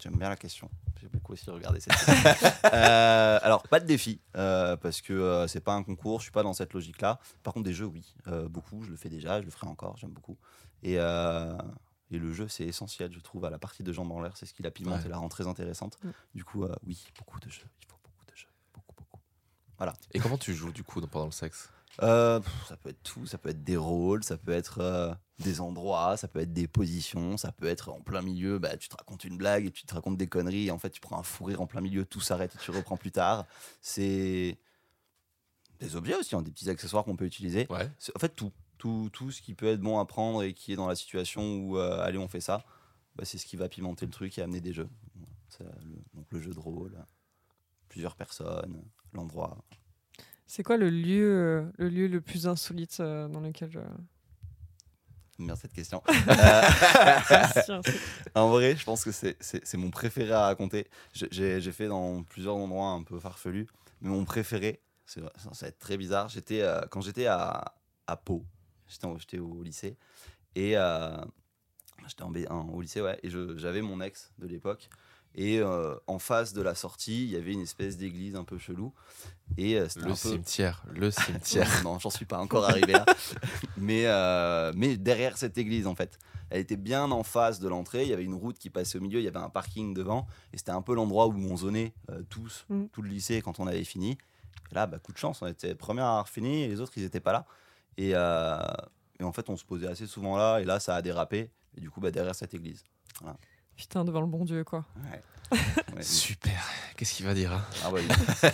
J'aime bien la question. J'ai beaucoup aussi regardé cette question. Euh, alors, pas de défi, euh, parce que euh, c'est pas un concours, je suis pas dans cette logique-là. Par contre, des jeux, oui. Euh, beaucoup, je le fais déjà, je le ferai encore, j'aime beaucoup. Et, euh, et le jeu, c'est essentiel, je trouve, à la partie de jambes en l'air. C'est ce qui la pimente Ouais. et la rend très intéressante. Mm. Du coup, euh, oui, beaucoup de jeux. Il faut beaucoup de jeux. Beaucoup, beaucoup. Et comment tu joues du coup pendant le sexe? Euh, ça peut être tout, ça peut être des rôles, ça peut être euh, des endroits, ça peut être des positions, ça peut être en plein milieu, bah, tu te racontes une blague et tu te racontes des conneries, et en fait tu prends un fou rire en plein milieu, tout s'arrête et tu reprends plus tard. C'est des objets aussi, hein, des petits accessoires qu'on peut utiliser. Ouais. En fait tout, tout, tout ce qui peut être bon à prendre et qui est dans la situation où euh, allez on fait ça, bah, c'est ce qui va pimenter le truc et amener des jeux. Le- donc le jeu de rôle, plusieurs personnes, l'endroit. C'est quoi le lieu, euh, le lieu le plus insolite euh, dans lequel je... J'aime bien cette question. Euh, En vrai, je pense que c'est- mon préféré à raconter. J'ai fait dans plusieurs endroits un peu farfelus, mais mon préféré, ça va être très bizarre. J'étais euh, quand j'étais à, à Pau, j'étais au lycée et euh, j'étais en B1 au lycée, ouais, et j'avais mon ex de l'époque. Et euh, en face de la sortie, il y avait une espèce d'église un peu chelou. Et euh, Le un peu. cimetière, le cimetière. non, j'en suis pas encore arrivé là. mais, euh, mais derrière cette église, en fait. Elle était bien en face de l'entrée. Il y avait une route qui passait au milieu. Il y avait un parking devant. Et c'était un peu l'endroit où on zonait euh, tous, Mm. tout le lycée, quand on avait fini. Et là, bah, coup de chance, on était les premiers à avoir fini. Et les autres, ils n'étaient pas là. Et, euh, et en fait, on se posait assez souvent là. Et là, ça a dérapé. Et du coup, bah, derrière cette église. Putain, devant le bon Dieu, quoi. Ouais. Ouais. Super. Qu'est-ce qu'il va dire hein? Ah ouais,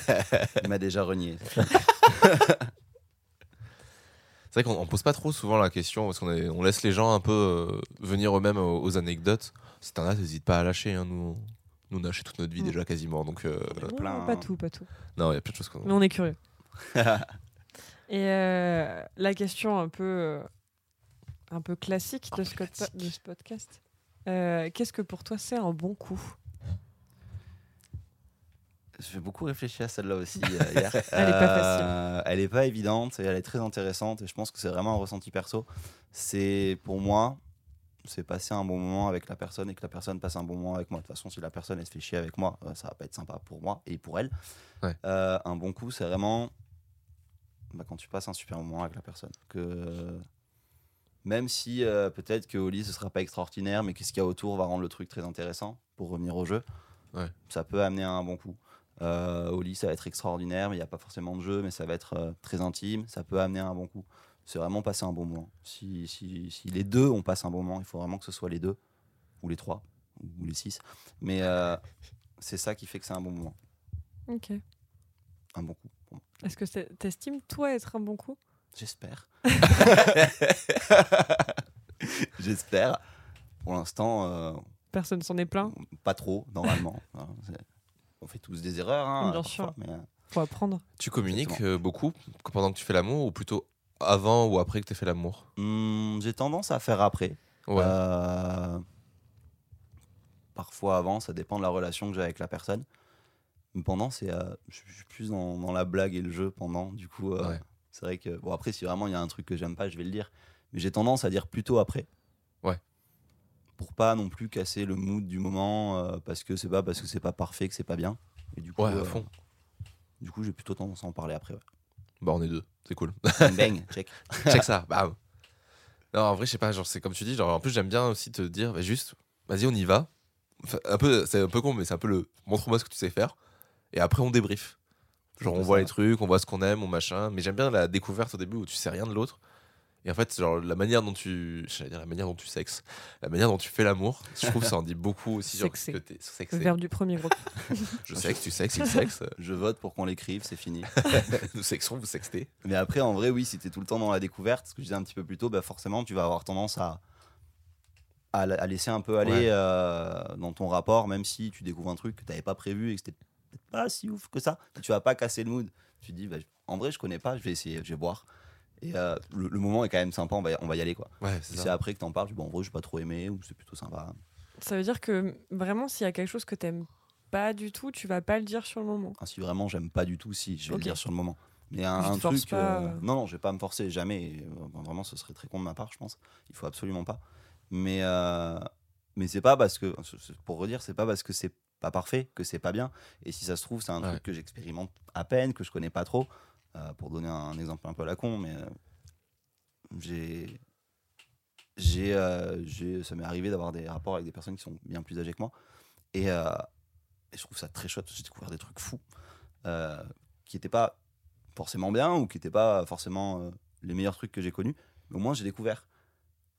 il m'a déjà renié. C'est vrai qu'on on pose pas trop souvent la question parce qu'on on laisse les gens un peu euh, venir eux-mêmes aux, aux anecdotes. Si t'en as, n'hésite pas à lâcher. hein, nous, nous, on a lâché toute notre vie Mm. déjà quasiment. Donc, euh, plein, pas hein. tout, pas tout. non, il y a plein de choses qu'on. Mais on est curieux. Et euh, la question un peu, un peu classique de ce, de ce podcast. Euh, Qu'est-ce que pour toi c'est un bon coup? J'ai beaucoup réfléchi à celle-là aussi euh, hier. Elle est pas facile. Elle est pas évidente et elle est très intéressante et je pense que c'est vraiment un ressenti perso. C'est pour moi, c'est passer un bon moment avec la personne et que la personne passe un bon moment avec moi. De toute façon, si la personne elle se fait chier avec moi, euh, ça va pas être sympa pour moi et pour elle. Ouais. Euh, un bon coup, c'est vraiment bah, quand tu passes un super moment avec la personne. Que même si euh, peut-être que au lit ce sera pas extraordinaire, mais qu'est-ce qu'il y a autour va rendre le truc très intéressant pour revenir au jeu. Ouais. Ça peut amener à un bon coup. Euh, au lit, ça va être extraordinaire, mais il n'y a pas forcément de jeu, mais ça va être euh, très intime. Ça peut amener à un bon coup. C'est vraiment passer un bon moment. Si, si, si les deux, on passe un bon moment, il faut vraiment que ce soit les deux, ou les trois, ou les six. Mais euh, c'est ça qui fait que c'est un bon moment. Ok. Un bon coup. Est-ce que c'est- t'estimes toi être un bon coup? J'espère. J'espère. Pour l'instant, euh, Personne s'en est plaint? pas trop, normalement. Hein, on fait tous des erreurs, hein, Bien parfois, sûr. mais, euh, Faut apprendre. Tu communiques Exactement. euh, beaucoup pendant que tu fais l'amour ou plutôt avant ou après que tu aies fait l'amour? Hmm, j'ai tendance à faire après. Ouais. Euh, parfois avant, ça dépend de la relation que j'ai avec la personne. Mais pendant, c'est, euh, je suis plus dans, dans la blague et le jeu pendant. Du coup, euh, Ouais. C'est vrai que, bon, après, si vraiment il y a un truc que j'aime pas, je vais le dire. Mais j'ai tendance à dire plutôt après. Ouais. Pour pas non plus casser le mood du moment, euh, parce que c'est pas parce que c'est pas parfait que c'est pas bien. Et du coup, Ouais, à euh, fond. du coup, j'ai plutôt tendance à en parler après. ouais. Bah, on est deux, c'est cool. Bang, bang, check. Check ça, bam. Non, en vrai, je sais pas, genre, c'est comme tu dis, genre, en plus, j'aime bien aussi te dire, bah, juste, vas-y, on y va. Enfin, un peu, c'est un peu con, mais c'est un peu le montre-moi ce que tu sais faire. Et après, on débrief. Genre, on voit ça. les trucs, on voit ce qu'on aime, on machin. Mais j'aime bien la découverte au début où tu sais rien de l'autre. Et en fait, genre, la manière dont tu. J'allais dire la manière dont tu sexes. La manière dont tu fais l'amour, je trouve que ça en dit beaucoup aussi. Sexer. que t'es Le sexé. verbe du premier groupe. Je sexe, tu sexes, il sexe. Je vote pour qu'on l'écrive, c'est fini. Nous sexons, vous sextez. Mais après, en vrai, oui, si t'es tout le temps dans la découverte, ce que je disais un petit peu plus tôt, bah forcément, tu vas avoir tendance à, à, la- à laisser un peu aller Ouais. euh, dans ton rapport, même si tu découvres un truc que t'avais pas prévu et que c'était peut-être pas si ouf que ça. Tu vas pas casser le mood. Tu te dis, bah, en vrai, je connais pas, je vais essayer, je vais voir. Et euh, le, le moment est quand même sympa, on va, on va y aller. quoi. Ouais, c'est après que t'en parles, tu dis, bon, en vrai, j'ai pas trop aimé ou c'est plutôt sympa. Ça veut dire que vraiment, s'il y a quelque chose que t'aimes pas du tout, tu vas pas le dire sur le moment. Ah, si vraiment j'aime pas du tout, si, je vais le dire sur le moment. Mais un, truc. pas, euh, euh. Non, non, je vais pas me forcer, jamais. Vraiment, ce serait très con de ma part, je pense. Il faut absolument pas. Mais, euh, mais c'est pas parce que. Pour redire, c'est pas parce que c'est pas parfait que c'est pas bien. Et si ça se trouve, c'est un Ouais. truc que j'expérimente à peine, que je connais pas trop. Euh, pour donner un exemple un peu à la con, mais euh, j'ai. J'ai, euh, j'ai- ça m'est arrivé d'avoir des rapports avec des personnes qui sont bien plus âgées que moi. Et, et je trouve ça très chouette. J'ai découvert des trucs fous qui n'étaient pas forcément bien ou qui n'étaient pas forcément les meilleurs trucs que j'ai connus. Mais au moins, j'ai découvert.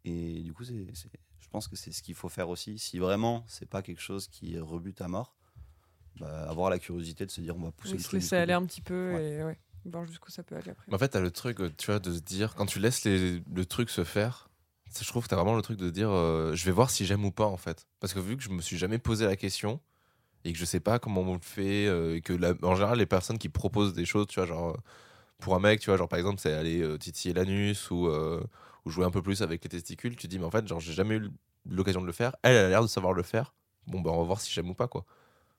Et du coup, c'est, je pense que c'est ce qu'il faut faire aussi. Si vraiment, c'est pas quelque chose qui rebute à mort, bah, avoir la curiosité de se dire on va pousser Oui, le se truc. laisser aller un petit peu Ouais. et ouais, voir jusqu'où ça peut aller après. En fait, t'as le truc, euh, tu vois, de se dire, quand tu laisses les- le truc se faire, je trouve que t'as vraiment le truc de dire, euh, je vais voir si j'aime ou pas, en fait. Parce que vu que je me suis jamais posé la question et que je sais pas comment on le fait, euh, et que la- en général, les personnes qui proposent des choses, tu vois, genre, pour un mec, tu vois, genre par exemple, c'est aller euh, titiller l'anus ou, euh, ou jouer un peu plus avec les testicules, tu dis, mais en fait, genre, j'ai jamais eu l'occasion de le faire. Elle, elle a l'air de savoir le faire. Bon, bah, on va voir si j'aime ou pas, quoi.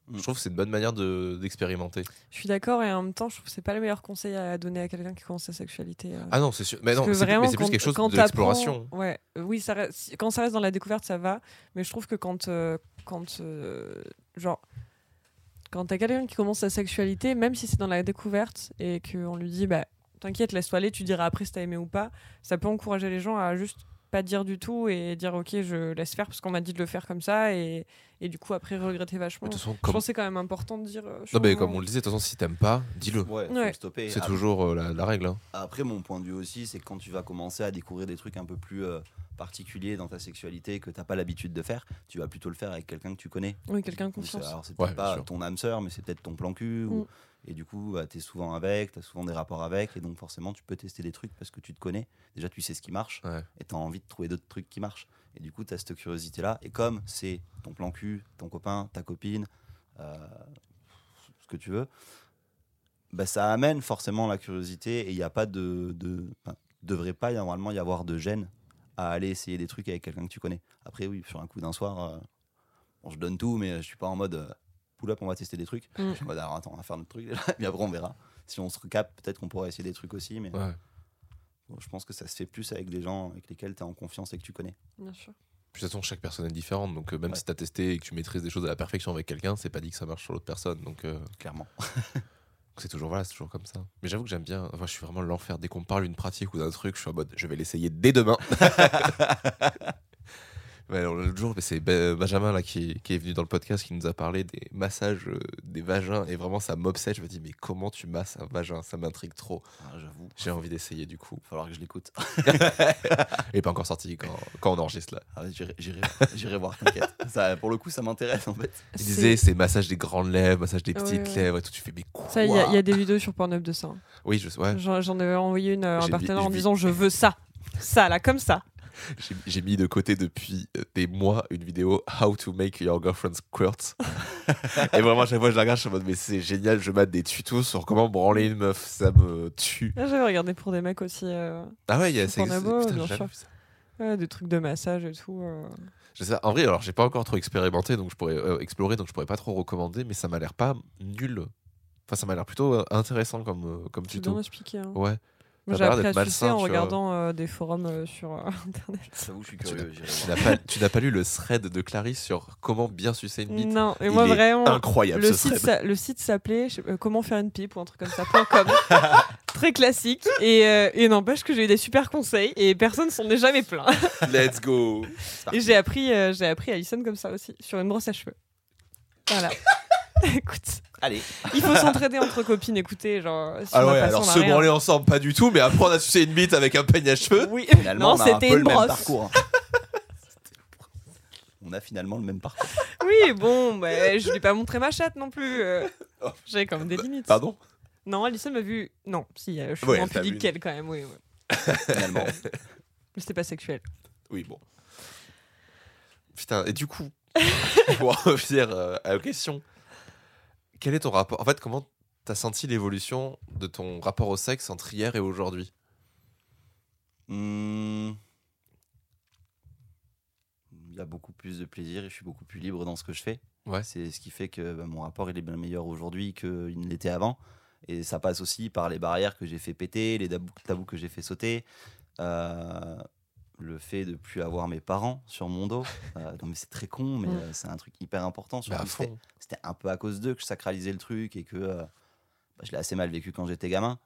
Mm. Je trouve que c'est une bonne manière de- d'expérimenter. Je suis d'accord et en même temps, je trouve que c'est pas le meilleur conseil à donner à quelqu'un qui commence sa sexualité. euh. ah non, c'est sûr. Mais non, c'est plus- vraiment, mais c'est plus quand- quelque chose quand de. Ouais, oui, ça reste- si- quand ça reste dans la découverte, ça va. Mais je trouve que quand, euh, quand euh, genre, quand t'as quelqu'un qui commence sa sexualité, même si c'est dans la découverte et qu'on lui dit, bah, t'inquiète, laisse-toi aller, tu diras après si t'as aimé ou pas, ça peut encourager les gens à juste pas dire du tout et dire, ok, je laisse faire parce qu'on m'a dit de le faire comme ça et, et du coup après regretter vachement. De toute façon, Je comme... pense que c'est quand même important de dire. euh, Non, mais comme on le disait, de toute façon, si t'aimes pas, dis-le. Ouais. C'est Après- toujours euh, la, la règle. hein. Après, mon point de vue aussi, c'est que quand tu vas commencer à découvrir des trucs un peu plus euh, particuliers dans ta sexualité que t'as pas l'habitude de faire, tu vas plutôt le faire avec quelqu'un que tu connais. Oui, quelqu'un de confiance. Alors, c'est Ouais, peut-être pas sûr. ton âme sœur, mais c'est peut-être ton plan cul. ou- Mm. Et du coup, tu es souvent avec, tu as souvent des rapports avec, et donc forcément, tu peux tester des trucs parce que tu te connais. Déjà, tu sais ce qui marche, Ouais. et tu as envie de trouver d'autres trucs qui marchent. Et du coup, tu as cette curiosité-là. Et comme c'est ton plan cul, ton copain, ta copine, euh, ce que tu veux, bah, ça amène forcément la curiosité, et il n'y a pas de. de enfin, devrait pas normalement y avoir de gêne à aller essayer des trucs avec quelqu'un que tu connais. Après, oui, sur un coup d'un soir, euh, bon, je donne tout, mais je suis pas en mode euh, pull up, on va tester des trucs. Mm. Je suis en mode alors attends, on va faire notre truc déjà, et puis après on verra. Si on se recapte, peut-être qu'on pourra essayer des trucs aussi, mais Ouais. bon, je pense que ça se fait plus avec des gens avec lesquels tu es en confiance et que tu connais. Bien sûr. De toute façon, chaque personne est différente. Donc, euh, même Ouais. si t'as testé et que tu maîtrises des choses à la perfection avec quelqu'un, c'est pas dit que ça marche sur l'autre personne. Donc, euh, Clairement. c'est toujours, voilà, c'est toujours comme ça. Mais j'avoue que j'aime bien. Enfin, je suis vraiment l'enfer. Dès qu'on parle d'une pratique ou d'un truc, je suis en mode, je vais l'essayer dès demain. Ouais, L'autre jour, c'est Be- Benjamin là, qui, qui est venu dans le podcast qui nous a parlé des massages euh, des vagins et vraiment ça m'obsède. Je me dis, mais comment tu masses un vagin? Ça m'intrigue trop. Ah, J'avoue, J'ai envie d'essayer du coup. il va falloir que je l'écoute. Il est pas encore sorti quand, quand on enregistre là. Ah, J'irai voir, t'inquiète. Pour le coup, ça m'intéresse en fait. Il disait c'est massage des grandes lèvres, massage des Ouais, petites ouais. lèvres et tout. Tu fais mais quoi? Ça, il y, a- il y a des vidéos sur Pornhub de ça. hein. Oui, je, ouais, J'en avais envoyé une à un J'ai partenaire en disant je veux ça. Ça, là, comme ça. j'ai- mis de côté depuis euh, des mois une vidéo How to make your girlfriend squirt. et vraiment, à chaque fois que je la regarde, je suis en mode mais c'est génial, je mate des tutos sur comment branler une meuf, ça me tue. Là, J'avais regardé pour des mecs aussi. euh, Ah ouais, il y a ça ouais, des trucs de massage et tout. euh. Je sais, en vrai, alors j'ai pas encore trop expérimenté, donc je pourrais euh, explorer, donc je pourrais pas trop recommander, mais ça m'a l'air pas nul. Enfin, ça m'a l'air plutôt intéressant comme, comme C'est bien tuto. expliqué. hein. Ouais. J'ai appris à malsain, en regardant euh, des forums euh, sur euh, internet. J'avoue, je suis Tu curieux. n'as pas, lu le thread de Clarisse sur comment bien sucer une bite? Non, et Il moi est vraiment. Incroyable Le ce site, thread. s'a- le site s'appelait comment faire une pipe ou un truc comme ça. .com. Très classique. Et, euh, et n'empêche que j'ai eu des super conseils et personne s'en est jamais plaint. Let's go Et j'ai appris, euh, j'ai appris Alison comme ça aussi, sur une brosse à cheveux. Voilà. Écoute, Allez, il faut s'entraider entre copines, écoutez, genre. Si Ah on ouais, alors se rien. branler ensemble, pas du tout, mais apprendre à sucer une bite avec un peigne à cheveux. Oui, finalement, non, c'était une le même brosse. parcours. on a finalement le même parcours. Oui, bon, bah, je lui ai pas montré ma chatte non plus. euh. J'avais quand même des limites. Pardon? Non, Alison m'a vu. Non, si, euh, je suis Ouais, moins pudique qu'elle quand même, oui. oui. Finalement. Mais c'était pas sexuel. Oui, bon. Putain, et du coup, pour revenir euh, à la question, quel est ton rapport En fait, comment t'as senti l'évolution de ton rapport au sexe entre hier et aujourd'hui? Hmm. Il y a beaucoup plus de plaisir et je suis beaucoup plus libre dans ce que je fais. Ouais. C'est ce qui fait que bah, mon rapport il est bien meilleur aujourd'hui qu'il ne l'était avant. Et ça passe aussi par les barrières que j'ai fait péter, les tabous, tabous que j'ai fait sauter, euh, le fait de plus avoir mes parents sur mon dos. Euh, non mais c'est très con, mais euh, c'est un truc hyper important. Bah, c'était- fond. c'était un peu à cause d'eux que je sacralisais le truc et que euh, bah, je l'ai assez mal vécu quand j'étais gamin.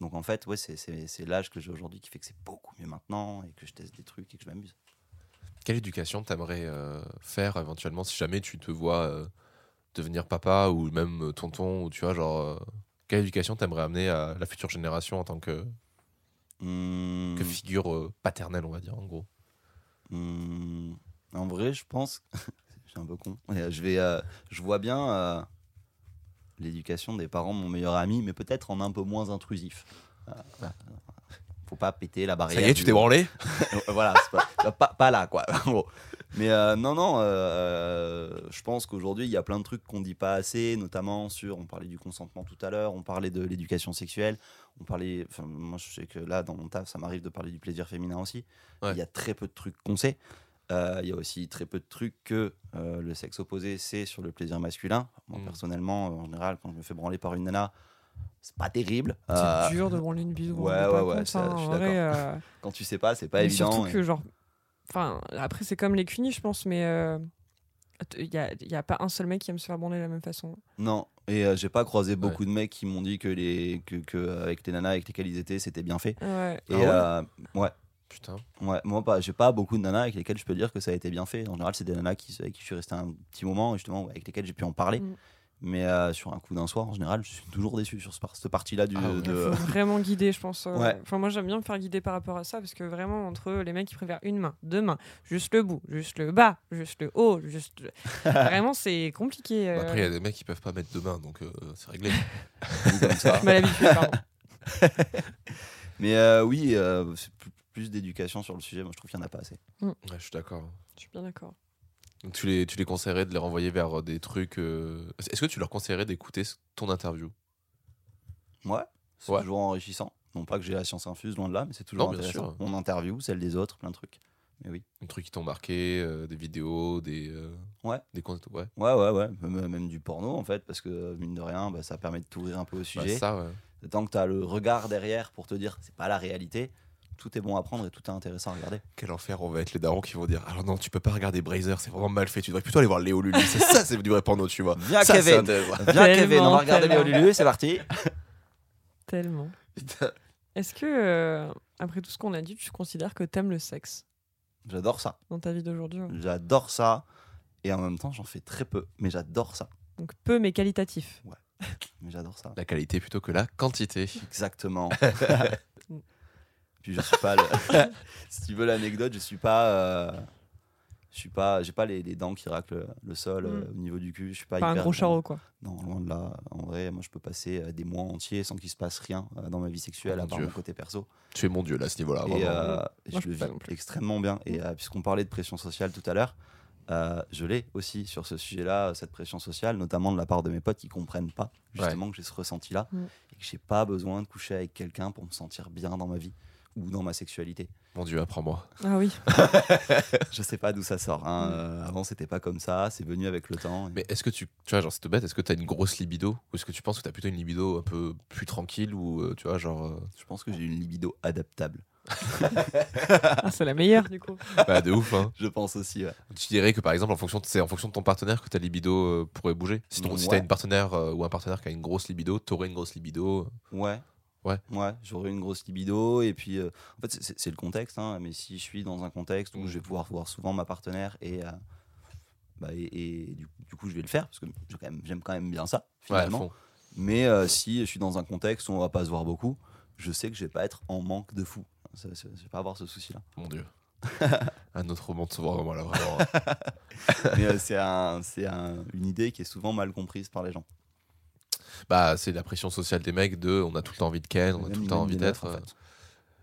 Donc en fait, ouais, c'est- l'âge que j'ai aujourd'hui qui fait que c'est beaucoup mieux maintenant et que je teste des trucs et que je m'amuse. Quelle éducation t'aimerais euh, faire éventuellement si jamais tu te vois euh, devenir papa ou même tonton ou tu vois genre euh, quelle éducation t'aimerais amener à la future génération en tant que, Hmm, que figure euh, paternelle on va dire en gros hmm, en vrai, je pense, je suis un peu con. euh, Je vais, euh, je vois bien euh, l'éducation des parents mon meilleur ami, mais peut-être en un peu moins intrusif. Faut pas péter la barrière. Ça y est du- tu t'es branlé voilà, pas, pas, pas là, quoi. en gros. Mais euh, non, non, euh, je pense qu'aujourd'hui, il y a plein de trucs qu'on dit pas assez, notamment sur, on parlait du consentement tout à l'heure, on parlait de l'éducation sexuelle, on parlait, enfin, moi je sais que là, dans mon taf, ça m'arrive de parler du plaisir féminin aussi. Ouais. Il y a très peu de trucs qu'on sait. Euh, Il y a aussi très peu de trucs que euh, le sexe opposé sait sur le plaisir masculin. Moi, Mm. personnellement, euh, en général, quand je me fais branler par une nana, c'est pas terrible. C'est Euh, dur de branler une bise ou ouais, ouais, ouais, ça, je suis d'accord. quand tu sais pas, c'est pas mais évident. surtout et- que, genre. Enfin, après, c'est comme les cunis, je pense, mais. euh, Il n'y a, y a pas un seul mec qui aime se faire branler de la même façon. Non, et euh, j'ai pas croisé beaucoup de mecs qui m'ont dit que les que, que avec les nanas avec lesquelles ils étaient, c'était bien fait. Ouais. Et Ah ouais? euh, ouais, putain ouais, moi pas, j'ai pas beaucoup de nanas avec lesquelles je peux dire que ça a été bien fait. En général, c'est des nanas qui, avec qui je suis resté un petit moment, justement, avec lesquelles j'ai pu en parler. Mm. Mais euh, sur un coup d'un soir, en général, je suis toujours déçu sur ce par- cette partie-là du. Ah ouais. De... vraiment guider, je pense. euh, Ouais. Enfin, moi, j'aime bien me faire guider par rapport à ça parce que vraiment, entre les mecs qui préfèrent une main, deux mains, juste le bout, juste le bas, juste le haut, juste. vraiment, c'est compliqué. euh, Bah, après il y a des mecs qui peuvent pas mettre deux mains donc euh, c'est réglé comme ça. Je pardon. Mais euh, oui, euh, c'est plus, d'éducation sur le sujet. Moi, je trouve qu'il y en a pas assez. ouais, je suis d'accord Je suis bien d'accord. Donc tu les, tu les conseillerais de les renvoyer vers euh, des trucs. euh, Est-ce que tu leur conseillerais d'écouter ton interview? Ouais, c'est Ouais. toujours enrichissant. Non pas que j'ai la science infuse, loin de là, mais c'est toujours Non, bien intéressant. sûr. Mon interview, celle des autres, plein de trucs. Mais oui. Des trucs qui t'ont marqué, euh, des vidéos, des. euh, Ouais. Des comptes. Ouais. Ouais, ouais, ouais. Même, même du porno, en fait, parce que, mine de rien, bah, ça permet de t'ouvrir un peu au Bah, sujet. ça, ouais. Tant que tu as le regard derrière pour te dire c'est pas la réalité, tout est bon à prendre et tout est intéressant à regarder. Quel enfer, on va être les darons qui vont dire Alors non, tu peux pas regarder Brazer, c'est vraiment mal fait, tu devrais plutôt aller voir Léo Lulu. c'est ça, c'est du vrai porno, tu vois. Viens, ça, Kevin. Viens, Tellement, Kevin, on va regarder Léo. Lulu, c'est parti. Tellement. Est-ce que, euh, après tout ce qu'on a dit, tu considères que t'aimes le sexe J'adore ça. dans ta vie d'aujourd'hui ouais J'adore ça. Et en même temps, j'en fais très peu. Mais j'adore ça. Donc peu, mais qualitatif. Mais j'adore ça. La qualité plutôt que la quantité. Exactement. Puis je suis pas le... si tu veux l'anecdote, je suis pas euh, je suis pas j'ai pas les, les dents qui raclent le, sol euh, Mm. au niveau du cul, je suis pas Pas un hyper gros charreau, quoi. Non, loin de là. En vrai, moi je peux passer euh, des mois entiers sans qu'il se passe rien euh, dans ma vie sexuelle Oh, à part Dieu. mon côté perso. Tu es mon dieu là, à ce niveau-là. et vraiment. euh, Moi, je je le vis extrêmement bien et euh, puisqu'on parlait de pression sociale tout à l'heure, euh, je l'ai aussi sur ce sujet-là, cette pression sociale, notamment de la part de mes potes qui comprennent pas justement que j'ai ce ressenti-là Mm. et que j'ai pas besoin de coucher avec quelqu'un pour me sentir bien dans ma vie. Ou dans ma sexualité. Mon Dieu, apprends-moi. Ah oui. Je sais pas d'où ça sort. hein. Mm. Euh, avant, c'était pas comme ça. C'est venu avec le temps. Mais est-ce que tu, tu vois, genre, c'est tout bête, est-ce que tu as une grosse libido? Ou est-ce que tu penses que tu as plutôt une libido un peu plus tranquille Ou euh, tu vois, genre. euh, Je pense que j'ai une libido adaptable. Ah, c'est la meilleure du coup. bah, de ouf, hein. Je pense aussi. ouais. Tu dirais que par exemple, en fonction de, c'est en fonction de ton partenaire que ta libido euh, pourrait bouger. Si, ton, si Ouais. t'as une partenaire euh, ou un partenaire qui a une grosse libido, t'aurais une grosse libido. Ouais. Ouais. Ouais, j'aurais une grosse libido. Et puis, euh, en fait, c'est- le contexte. hein, mais si je suis dans un contexte où Mm. je vais pouvoir voir souvent ma partenaire et, euh, bah, et, et du, du coup, je vais le faire parce que j'aime quand même bien ça, finalement. mais euh, si je suis dans un contexte où on va pas se voir beaucoup, je sais que je vais pas être en manque de fou. Je vais pas avoir ce souci-là. Mon Dieu. un autre moment de se voir, voilà, vraiment. mais c'est un, un- une idée qui est souvent mal comprise par les gens. Bah, c'est la pression sociale des mecs de on a tout le temps envie de ken, on a tout le temps envie d'être. en euh. fait.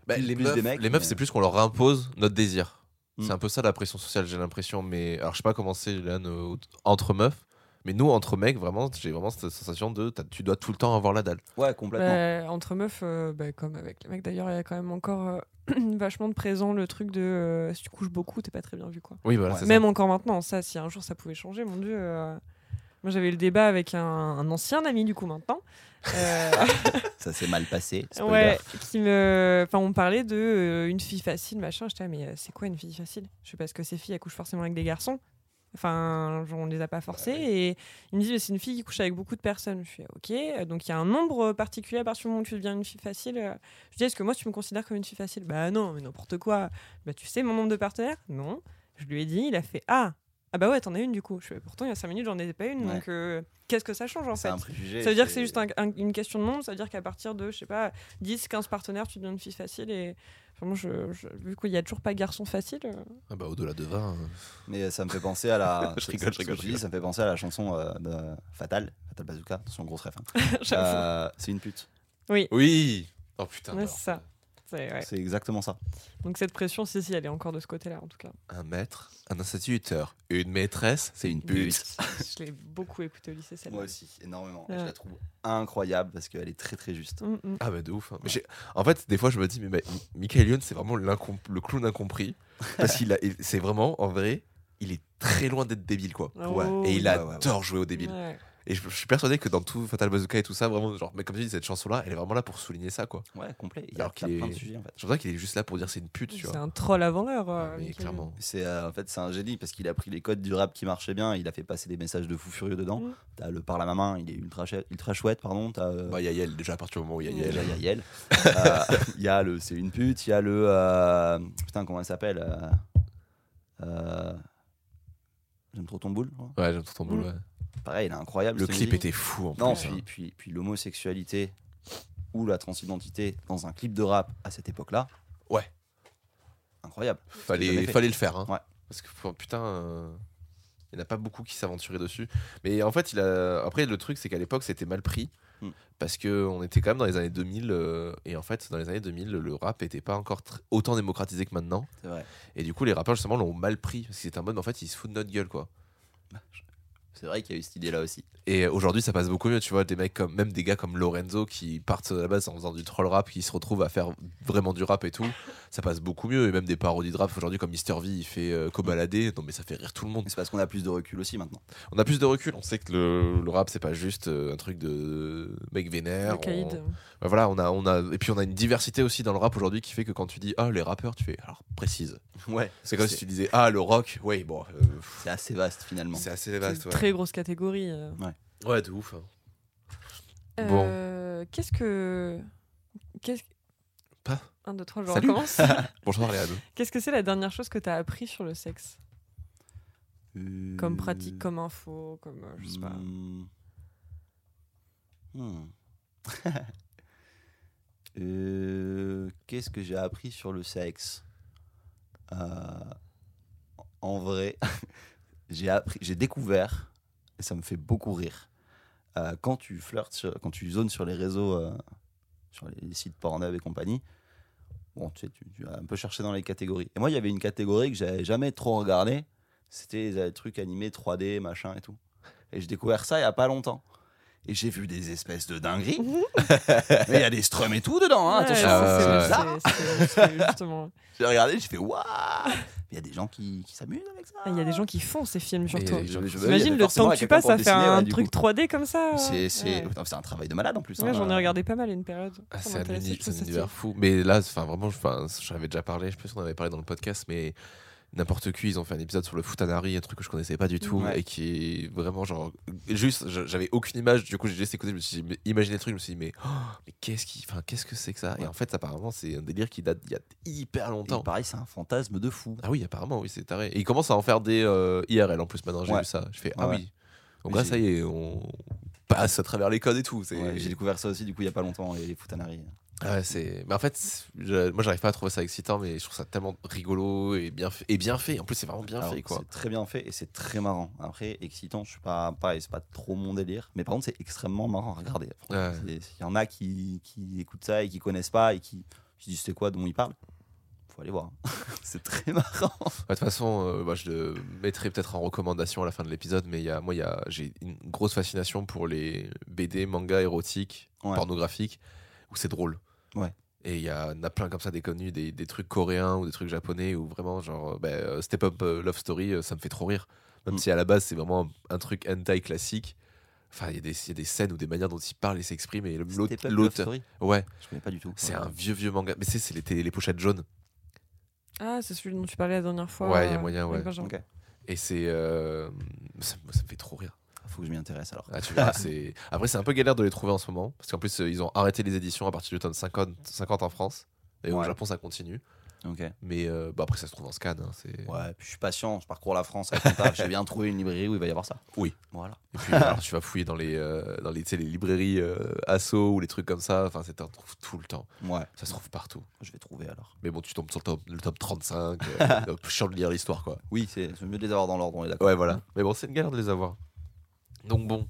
Bah, Plus- les, meufs, des mecs, les meufs, mais- c'est plus qu'on leur impose notre désir. Mm. C'est un peu ça la pression sociale, j'ai l'impression. Mais alors, je sais pas comment c'est là, nos- entre meufs, mais nous, entre mecs, vraiment, j'ai vraiment cette sensation de tu dois tout le temps avoir la dalle. Ouais, complètement. Bah, entre meufs, euh, bah, comme avec les mecs d'ailleurs, il y a quand même encore euh, vachement de présent le truc de euh, si tu couches beaucoup, t'es pas très bien vu quoi. Oui, voilà, Ouais. Même encore maintenant, ça, si un jour ça pouvait changer, mon dieu. Moi j'avais le débat avec un, un ancien ami du coup maintenant. Euh, Ça s'est mal passé. spoiler. ouais, qui me. Enfin, on parlait de euh, une fille facile, machin. J'étais, ah, mais euh, c'est quoi une fille facile? Je sais pas, parce que ces filles, elles couchent forcément avec des garçons. Enfin, genre, on les a pas forcées. Et il me dit, mais c'est une fille qui couche avec beaucoup de personnes. Je fais, ok. Donc, il y a un nombre particulier à partir du moment où tu deviens une fille facile. Je dis, est-ce que moi, tu me considères comme une fille facile? Bah non, mais n'importe quoi. Bah, tu sais mon nombre de partenaires? Non. Je lui ai dit, il a fait, ah ah bah ouais, t'en as une du coup. Je fais, pourtant, il y a 5 minutes, j'en ai pas une. Ouais. Donc, euh, qu'est-ce que ça change en C'est fait un préjugé. ça veut dire que c'est juste un- un- une question de nombre, ça veut dire qu'à partir de, je sais pas, 10, 15 partenaires, tu deviens une fille facile. Et je, je- vu qu'il y a toujours pas garçon facile, euh, Ah bah, au-delà de 20. euh, Mais ça me fait penser à la. Je rigole, je rigole, je. Ça me fait penser à la chanson euh, de Fatal, Fatal Bazooka, attention gros ref. hein. j'avoue. Euh, c'est une pute. Oui Oh putain. Ouais, c'est ça. C'est- ouais. Exactement ça. Donc cette pression, si, si, elle est encore de ce côté-là, en tout cas. Un maître, un instituteur, une maîtresse, c'est une pute. je l'ai beaucoup écouté au lycée, celle-là. Moi aussi, énormément. Ouais. Je la trouve incroyable parce qu'elle est très très juste. Mm, mm. Ah bah de ouf. hein. En fait, des fois, je me dis, mais bah, Mi- Michael Youn, c'est vraiment le clown incompris. Parce qu'il a, c'est vraiment, en vrai, il est très loin d'être débile, quoi. Oh, Et il ouais, ouais, adore jouer au débile. Et je, je suis persuadé que dans tout Fatal Bazooka et tout ça, vraiment, genre, mais comme tu dis, cette chanson-là, elle est vraiment là pour souligner ça, quoi. Ouais, complet. Il y a Alors plein, qu'il plein de est- sujets en fait. L'impression qu'il est juste là pour dire c'est une pute, tu C'est vois. un troll avant l'heure. euh, clairement. C'est euh, en fait c'est un génie parce qu'il a pris les codes du rap qui marchaient bien, il a fait passer des messages de fou furieux dedans. Mm. T'as le parle à ma main, il est ultra chouette, ultra chouette pardon. T'as euh, Bah, il y a Yel, déjà à partir du moment où il y a Ouais, Yel. déjà, il y a Yel. Euh, Il y a le c'est une pute, il y a le euh, putain comment elle s'appelle euh, euh, J'aime trop ton boule. Ouais, j'aime ton boule, Mm. ouais. Pareil, il est incroyable. Le clip musique. était fou en Non, plus. puis, hein. puis, puis l'homosexualité ou la transidentité dans un clip de rap à cette époque-là. Ouais. Incroyable. Fallait, fallait le faire. Hein. Ouais. Parce que putain, euh, il n'y en a pas beaucoup qui s'aventuraient dessus. Mais en fait, il a... après, le truc, c'est qu'à l'époque, c'était mal pris. Mm. Parce qu'on était quand même dans les années 2000. euh, et en fait, dans les années 2000, le rap n'était pas encore autant démocratisé que maintenant. Vrai. Et du coup, les rappeurs, justement, l'ont mal pris. Parce que c'était un mode, en fait, ils se foutent de notre gueule, quoi. C'est vrai qu'il y a eu cette idée-là aussi. Et aujourd'hui, ça passe beaucoup mieux, tu vois, des mecs comme, même des gars comme Lorenzo qui partent à la base en faisant du troll rap, qui se retrouvent à faire vraiment du rap et tout, ça passe beaucoup mieux. Et même des parodies de rap aujourd'hui, comme Mister V, il fait euh, Cobaladé, non mais ça fait rire tout le monde. C'est parce qu'on a plus de recul aussi maintenant. On a plus de recul, on sait que le, le rap, c'est pas juste euh, un truc de mec vénère. On- Ouais, voilà, on a, on a, et puis on a une diversité aussi dans le rap aujourd'hui qui fait que quand tu dis ah les rappeurs, tu fais alors précise. Ouais. C'est comme si tu disais ah le rock, ouais bon, euh, C'est assez vaste finalement. c'est assez C'est vaste. une Ouais. très grosse catégorie. euh. ouais, de ouf. hein. Bon. Qu'est-ce que. Qu'est-ce... Pas. 1, 2, 3, je Salut. recommence. Bonjour Léane. Qu'est-ce que c'est la dernière chose que tu as appris sur le sexe? Euh, Comme pratique, comme info, comme. euh, je sais pas. hmm. Hmm. Euh, Qu'est-ce que j'ai appris sur le sexe? En vrai, j'ai appris, j'ai découvert, et ça me fait beaucoup rire, quand tu flirtes, sur- quand tu zones sur les réseaux, sur les sites Pornhub et compagnie, bon, tu, sais, tu, vas un peu chercher dans les catégories. Et moi, il y avait une catégorie que j'avais jamais trop regardée, c'était les trucs animés 3D, machin et tout. Et j'ai découvert ça il y a pas longtemps. Et j'ai vu des espèces de dingueries. Mais il y a des strums et tout dedans, hein, Ouais, attention, c'est- c'est justement. J'ai regardé, j'ai fait waouh Il y a des gens qui, qui s'amusent avec ça. Il y a des gens qui font ces films surtout. T'imagines le temps que tu passes à faire dessiner, un ouais, truc coup. 3D comme ça. C'est c'est- Ouais. un travail de malade en plus. Ouais, hein. j'en ai regardé pas mal une période. Ah, c'est un, un univers fou. Mais là, enfin, vraiment, j'en avais déjà parlé, je sais pas si on avait parlé dans le podcast, mais n'importe qui, ils ont fait un épisode sur le Futanari, un truc que je connaissais pas du tout, Ouais. et qui est vraiment genre. Juste, j'avais aucune image, du coup, j'ai juste écouté, je me suis imaginé le truc, je me suis dit, mais, oh, mais qu'est-ce qui, enfin, qu'est-ce que c'est que ça? Et en fait, apparemment, c'est un délire qui date d'il y a hyper Et longtemps. pareil, c'est un fantasme de fou. Ah oui, apparemment, oui, c'est taré. Et ils commencent à en faire des euh, IRL en plus maintenant, j'ai Ouais. vu ça. Je fais, ah Ouais, oui. Donc là, ça y est, on passe à travers les codes et tout. J'ai découvert ça aussi, du coup, il y a pas longtemps, les, les Futanari. Ah ouais, c'est. Mais en fait, je- moi, j'arrive pas à trouver ça excitant, mais je trouve ça tellement rigolo et bien fait. Et bien fait. En plus, c'est vraiment bien Alors, fait, quoi. C'est très bien fait et c'est très marrant. Après, excitant, je suis pas pareil, c'est pas trop mon délire. Mais par contre, c'est extrêmement marrant à regarder. Ouais. Il y en a qui, qui écoutent ça et qui connaissent pas et qui se disent c'est quoi dont ils parlent. Faut aller voir. c'est très marrant. Ouais, De toute façon, euh, je le mettrai peut-être en recommandation à la fin de l'épisode, mais y a, moi, y a, j'ai une grosse fascination pour les BD, mangas érotiques, pornographiques, où c'est drôle. Ouais. Et il y a- en a plein comme ça des connus, des, des trucs coréens ou des trucs japonais, où vraiment, genre, bah, euh, Step Up euh, Love Story, euh, ça me fait trop rire. Même Mm. si à la base, c'est vraiment un, un truc hentai classique. Enfin, il y, a des- il y a des scènes ou des manières dont il parle et s'exprime. Et l'autre, ouais, Je connais pas du tout. c'est un vieux, vieux manga. Mais c'est, c'est les, les pochettes jaunes. Ah, c'est celui dont tu parlais la dernière fois. Ouais, il y a euh, moyen, ouais. Et c'est. euh, ça me fait trop rire. Faut que je m'y intéresse alors. Ah, tu. Après, c'est un peu galère de les trouver en ce moment. Parce qu'en plus, ils ont arrêté les éditions à partir du tome 50, 50 en France. Et au. Japon, ça continue. Mais euh, bah, après, ça se trouve en scan. hein. Ouais, puis je suis patient, je parcours la France j'ai bien trouvé une librairie où il va y avoir ça. Oui. Voilà. Et puis, alors, tu vas fouiller dans les, euh, dans les, les librairies euh, Asso ou les trucs comme ça. Enfin, c'est, t'en trouves tout le temps. Ouais, Ça se trouve partout. je vais trouver alors. Mais bon, tu tombes sur le tome, le tome 35. Euh, donc, chiant de lire l'histoire, quoi. Oui, c'est c'est mieux de les avoir dans l'ordre, on est d'accord. Ouais, voilà. Mais bon, c'est une galère de les avoir. Donc bon.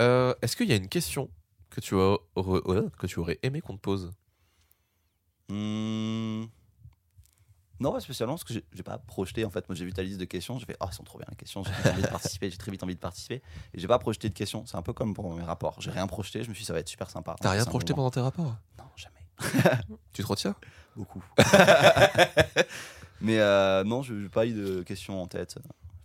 Euh, est-ce qu'il y a une question que tu, as, aurais- euh, que tu aurais aimé qu'on te pose? Hmm. Non, pas spécialement, parce que j'ai- pas projeté. En fait, moi j'ai vu ta liste de questions, j'ai fait Ah, ils sont trop bien les questions, j'ai très envie de participer, j'ai très vite envie de participer. Et j'ai pas projeté de questions, c'est un peu comme pour mes rapports. J'ai rien projeté, je me suis dit Ça va être super sympa. T'as rien projeté pendant tes rapports? Non, jamais. Tu te retiens? Beaucoup. Mais euh, non, je n'ai pas eu de questions en tête.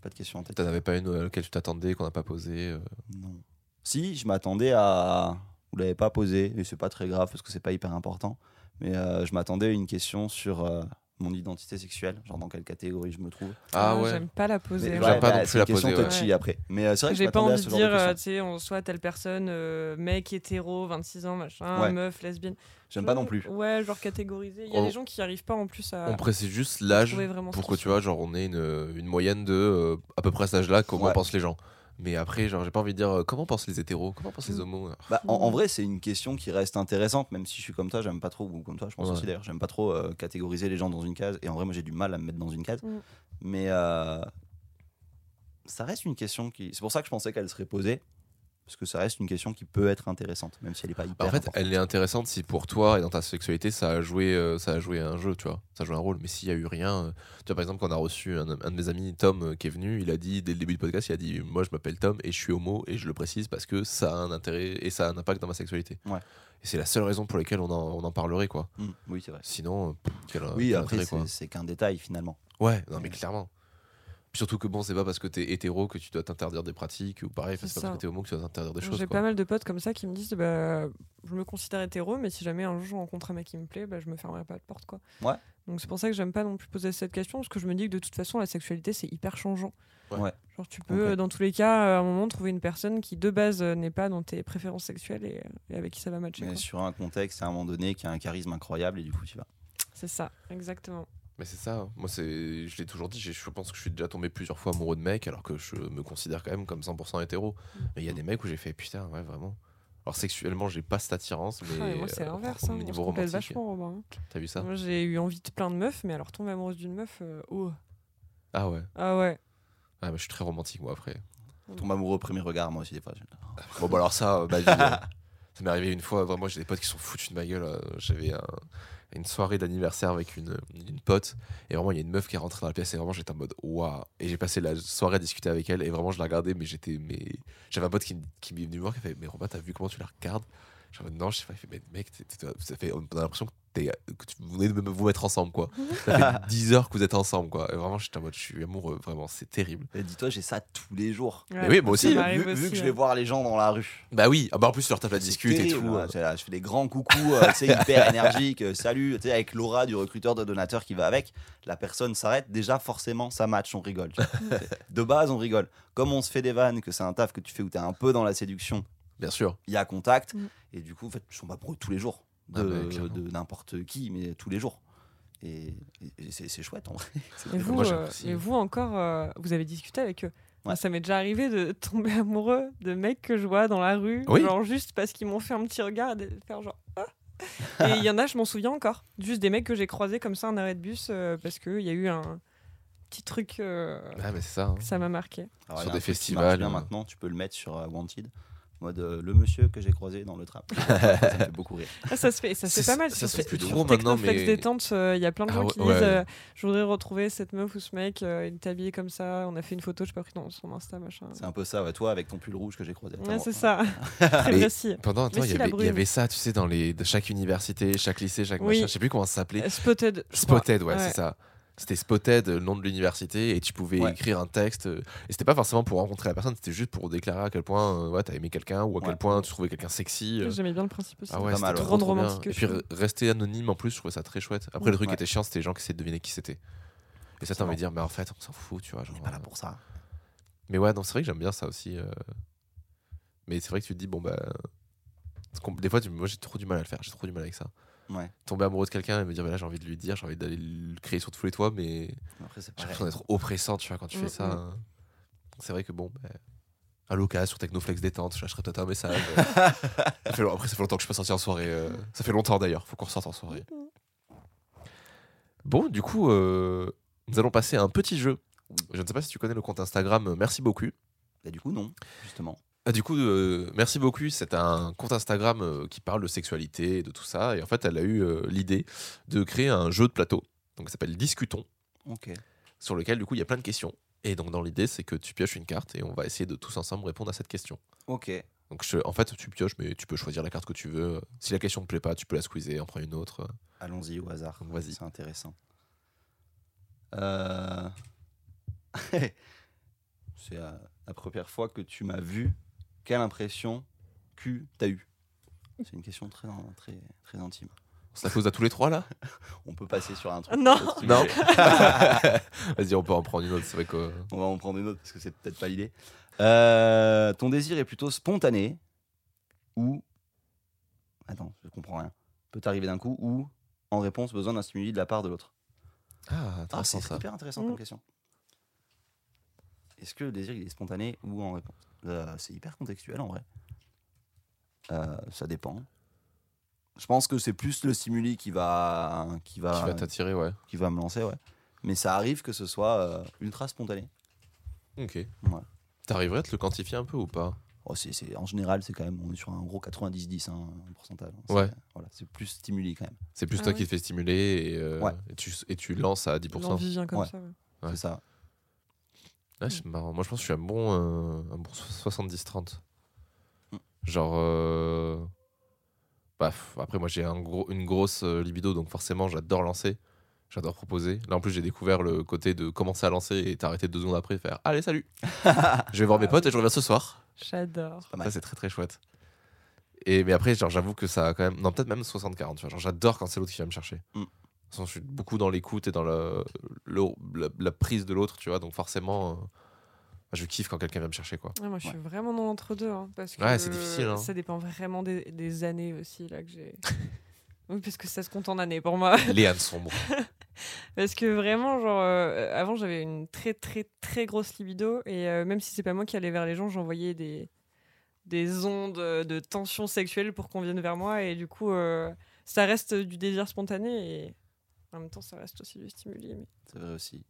Pas de questions en tête. T'en avais pas une à laquelle tu t'attendais, qu'on n'a pas posée euh Non. Si, je m'attendais à. Vous l'avez pas posé, et c'est pas très grave parce que c'est pas hyper important. Mais euh, je m'attendais à une question sur euh, mon identité sexuelle, genre dans quelle catégorie je me trouve. Ah ouais. J'aime pas la poser. Mais J'aime ouais, pas bah, non plus c'est la question poser, touchy Ouais. après. Mais euh, c'est vrai que J'ai pas envie ce de dire, euh, tu sais, on soit telle personne, euh, mec hétéro, 26 ans, machin, Ouais. meuf, lesbienne. J'aime pas non plus. Ouais, genre catégorisé. Il y a On- des gens qui arrivent pas en plus à. On précise juste l'âge pour que tu vois, genre, on ait une, une moyenne de euh, à peu près cet âge-là, comment Ouais. pensent les gens. Mais après, genre, j'ai pas envie de dire euh, comment pensent les hétéros, comment pensent les Mm. homos. Bah, en, en vrai, c'est une question qui reste intéressante, même si je suis comme toi, j'aime pas trop, ou comme toi, je pense Ouais. aussi d'ailleurs, j'aime pas trop euh, catégoriser les gens dans une case. Et en vrai, moi, j'ai du mal à me mettre dans une case. Mm. Mais euh, ça reste une question qui. C'est pour ça que je pensais qu'elle serait posée, parce que ça reste une question qui peut être intéressante, même si elle est pas hyper. Bah, en fait, importante. elle est intéressante si pour toi et dans ta sexualité, ça a joué, euh, ça a joué un jeu, tu vois. Ça a joué un rôle. Mais s'il y a eu rien, euh, tu vois, par exemple, quand on a reçu un, un de mes amis, Tom, euh, qui est venu, il a dit dès le début du podcast, il a dit Moi, je m'appelle Tom et je suis homo et je le précise parce que ça a un intérêt et ça a un impact dans ma sexualité. Ouais. Et c'est la seule raison pour laquelle on en, on en parlerait, quoi. Mm, oui, c'est vrai. Sinon, pff, quel, Oui, quel après, c'est qu'un détail finalement. Ouais, non, mais clairement. Puis surtout que bon, c'est pas parce que t'es hétéro que tu dois t'interdire des pratiques ou pareil, c'est pas parce que t'es homo que tu dois t'interdire des choses. J'ai pas mal de potes comme ça qui me disent bah, je me considère hétéro, mais si jamais un jour je rencontre un mec qui me plaît, bah, je me fermerai pas de porte. Quoi. Ouais. Donc c'est pour ça que j'aime pas non plus poser cette question, parce que je me dis que de toute façon, la sexualité c'est hyper changeant. Ouais. Genre, tu peux, euh, dans tous les cas, à un moment, trouver une personne qui de base euh, n'est pas dans tes préférences sexuelles et, euh, et avec qui ça va matcher. Mais quoi. sur un contexte, à un moment donné, qui a un charisme incroyable, et du coup, tu vas. C'est ça, exactement. Mais c'est ça, hein. moi c'est, je l'ai toujours dit, je pense que je suis déjà tombé plusieurs fois amoureux de mecs alors que je me considère quand même comme 100% hétéro. Mm. Mais il y a des mecs où j'ai fait putain, ouais, vraiment. Alors sexuellement, j'ai pas cette attirance, mais. Ah, moi, c'est euh, l'inverse. au hein. On se niveau complète romantique. vachement, Robin. T'as vu ça? Moi, j'ai eu envie de plein de meufs, mais alors tomber amoureuse d'une meuf, euh, oh. Ah ouais. Ah ouais. Ah, mais je suis très romantique moi après. Tombe amoureux au premier regard, moi aussi, des fois. je- Bon, bah alors ça, euh, vie, euh, ça m'est arrivé une fois, vraiment, j'ai des potes qui sont foutus de ma gueule. euh, J'avais un. Une soirée d'anniversaire avec une, une pote. Et vraiment, il y a une meuf qui est rentrée dans la pièce et vraiment, j'étais en mode waouh. Et j'ai passé la soirée à discuter avec elle et vraiment, je la regardais, mais j'étais. Mais... J'avais un pote qui, qui m'est venu voir qui a fait Mais Romain, t'as vu comment tu la regardes? Je Non, je sais pas. Il fait Mais mec, t'es- t'es- ça fait, on a l'impression que, t'es- que tu, vous venez de vous mettre ensemble, quoi. Ça fait 10 heures que vous êtes ensemble, quoi. Et vraiment, j'étais en mode Je suis amoureux, vraiment, c'est terrible. Et Dis-toi, j'ai ça tous les jours. Ouais. oui, moi aussi. Vu, m'arrive vu aussi, que je vais voir les gens dans la rue. Bah oui, ah bah en plus, tapes la C'est discute et tout. hein. euh. Je, là, je fais des grands coucous, euh, tu sais, hyper énergiques. euh, salut, tu sais, avec l'aura du recruteur de donateur qui va avec. La personne s'arrête. Déjà, forcément, ça match, on rigole. de base, on rigole. Comme on se fait des vannes, que c'est un taf que tu fais où tu es un peu dans la séduction, Bien sûr. il y a contact. Mm. Et du coup, en fait, je tombe amoureux tous les jours. Ah De, bah, de n'importe qui, mais tous les jours. Et, c'est c'est chouette, en vrai. Et vous, moi, euh, et vous encore, euh, vous avez discuté avec eux Moi, Ouais. Ça m'est déjà arrivé de tomber amoureux de mecs que je vois dans la rue, Oui. genre juste parce qu'ils m'ont fait un petit regard et de faire genre ah. Et il y en a, je m'en souviens encore, juste des mecs que j'ai croisés comme ça en arrêt de bus euh, parce qu'il y a eu un petit truc, euh, Ah, mais c'est ça. hein. ça m'a marqué. Alors, sur des festivals, bien euh. maintenant, tu peux le mettre sur euh, Wanted. Mode euh, le monsieur que j'ai croisé dans le tram. ça me fait beaucoup rire. Ah, ça se fait, ça se fait pas mal. ça se fait plus trop maintenant, mais- détente, euh, il y a plein de Ah gens ouais, qui disent ouais. euh, je voudrais retrouver cette meuf ou ce mec, euh, il est habillé comme ça, on a fait une photo, je sais pas pris dans son Insta machin. C'est un peu ça, ouais, toi avec ton pull rouge que j'ai croisé. Ouais, c'est ça. Très. Pendant un temps, il y, avait, ça, tu sais, dans les, de chaque université, chaque lycée, chaque Oui. machin. Je sais plus comment ça s'appelait. Spotted. Spotted, ouais, Ouais. c'est ça. C'était Spotted, le nom de l'université, et tu pouvais Ouais. écrire un texte. euh, Et c'était pas forcément pour rencontrer la personne, c'était juste pour déclarer à quel point euh, ouais, t'as aimé quelqu'un ou à quel point tu trouvais quelqu'un sexy. euh. J'aimais bien le principe aussi. Ah ouais, c'était trop, trop bien. romantique Et puis rester anonyme en plus, je trouvais ça très chouette. Après, le truc Ouais. qui était chiant, c'était les gens qui essaient de deviner qui c'était. Et ça, t'as envie de dire, mais en fait, on s'en fout, tu vois. On Genre, est pas là euh, pour ça. Mais ouais, non, c'est vrai que j'aime bien ça aussi. euh. Mais c'est vrai que tu te dis, bon, bah. Des fois, tu- moi, j'ai trop du mal à le faire. J'ai trop du mal avec ça. Ouais. Tomber amoureux de quelqu'un et me dire, bah là, j'ai envie de lui dire, j'ai envie d'aller le créer sur tous les toits, mais Après, j'ai l'impression d'être oppressant, tu vois, quand tu Mm, fais ça. mm. hein. C'est vrai que bon, bah, à l'occasion, sur Technoflex détente, je lâcherai peut-être un message. euh. Ça fait long- Après, ça fait longtemps que je suis pas sorti en soirée. euh. Ça fait longtemps d'ailleurs, faut qu'on ressorte en soirée. Bon, du coup, euh, nous allons passer à un petit jeu. Je ne sais pas si tu connais le compte Instagram euh, Merci beaucoup. Bah, du coup, non, justement. Ah, du coup, euh, merci beaucoup. C'est un compte Instagram euh, qui parle de sexualité et de tout ça. Et en fait, elle a eu euh, l'idée de créer un jeu de plateau. Donc, ça s'appelle Discutons, Ok. sur lequel, du coup, il y a plein de questions. Et donc, dans l'idée, c'est que tu pioches une carte et on va essayer de tous ensemble répondre à cette question. Ok. Donc, je- en fait, tu pioches, mais tu peux choisir la carte que tu veux. Si la question ne te plaît pas, tu peux la squeezer, en prendre une autre. Allons-y au hasard. Donc, vas-y. C'est intéressant. Euh, c'est euh, la première fois que tu m'as vu. Quelle impression que t'as eu? C'est une question très, très, très intime. Ça pose à tous les trois, là? On peut passer sur un truc. Non. Vas-y, on peut en prendre une autre. C'est vrai que. On va en prendre une autre parce que c'est peut-être pas l'idée. Euh, ton désir est plutôt spontané ou. Attends, je comprends rien. Peut arriver d'un coup ou en réponse besoin d'un stimuli de la part de l'autre. Ah, Ah, c'est hyper intéressant Mm. comme question. Est-ce que le désir il est spontané ou en réponse? Euh, C'est hyper contextuel en vrai. Euh, ça dépend. Je pense que c'est plus le stimuli qui va qui va Qui va t'attirer, ouais. qui va me lancer, ouais. Mais ça arrive que ce soit euh, ultra spontané. Ok. Ouais. T'arriverais à te le quantifier un peu ou pas? Oh, c'est, c'est- en général, c'est quand même on est sur un gros 90-10 hein, en pourcentage. C'est- Ouais. Voilà, c'est plus stimuli quand même. C'est plus Ah toi ouais. qui te fais stimuler et, euh, Ouais. et, tu, et tu lances à 10%. L'envie vient comme Ouais. ça. ouais. Ouais. C'est ça. Ouais, c'est marrant. Moi, je pense que je suis un bon, euh, un bon 70-30. Mm. Genre. euh, bah, après, moi, j'ai un gros, une grosse euh, libido, donc forcément, j'adore lancer. J'adore proposer. Là, en plus, j'ai découvert le côté de commencer à lancer et t'arrêter deux secondes après et faire Allez, salut Je vais voir mes potes et je reviens ce soir. J'adore. Ça, c'est très très chouette. Et, mais après, genre, j'avoue que ça a quand même. Non, peut-être même 60-40. tu vois. Genre, j'adore quand c'est l'autre qui vient me chercher. Mm. De toute façon, je suis beaucoup dans l'écoute et dans le, le- la, la prise de l'autre, tu vois. Donc, forcément, euh, je kiffe quand quelqu'un vient me chercher, quoi. Ouais, moi, je Ouais. suis vraiment dans l'entre-deux. hein, parce que Ouais, c'est difficile, hein. Ça dépend vraiment des, des années aussi là que j'ai. oui, parce que ça se compte en années pour moi. Les ânes sombres. Parce que vraiment, genre, euh, avant, j'avais une très, très, très grosse libido. Et euh, même si c'est pas moi qui allais vers les gens, j'envoyais des, des ondes de tension sexuelle pour qu'on vienne vers moi. Et du coup, euh, ça reste du désir spontané. Et en même temps, ça reste aussi du stimuli. Mais C'est vrai aussi.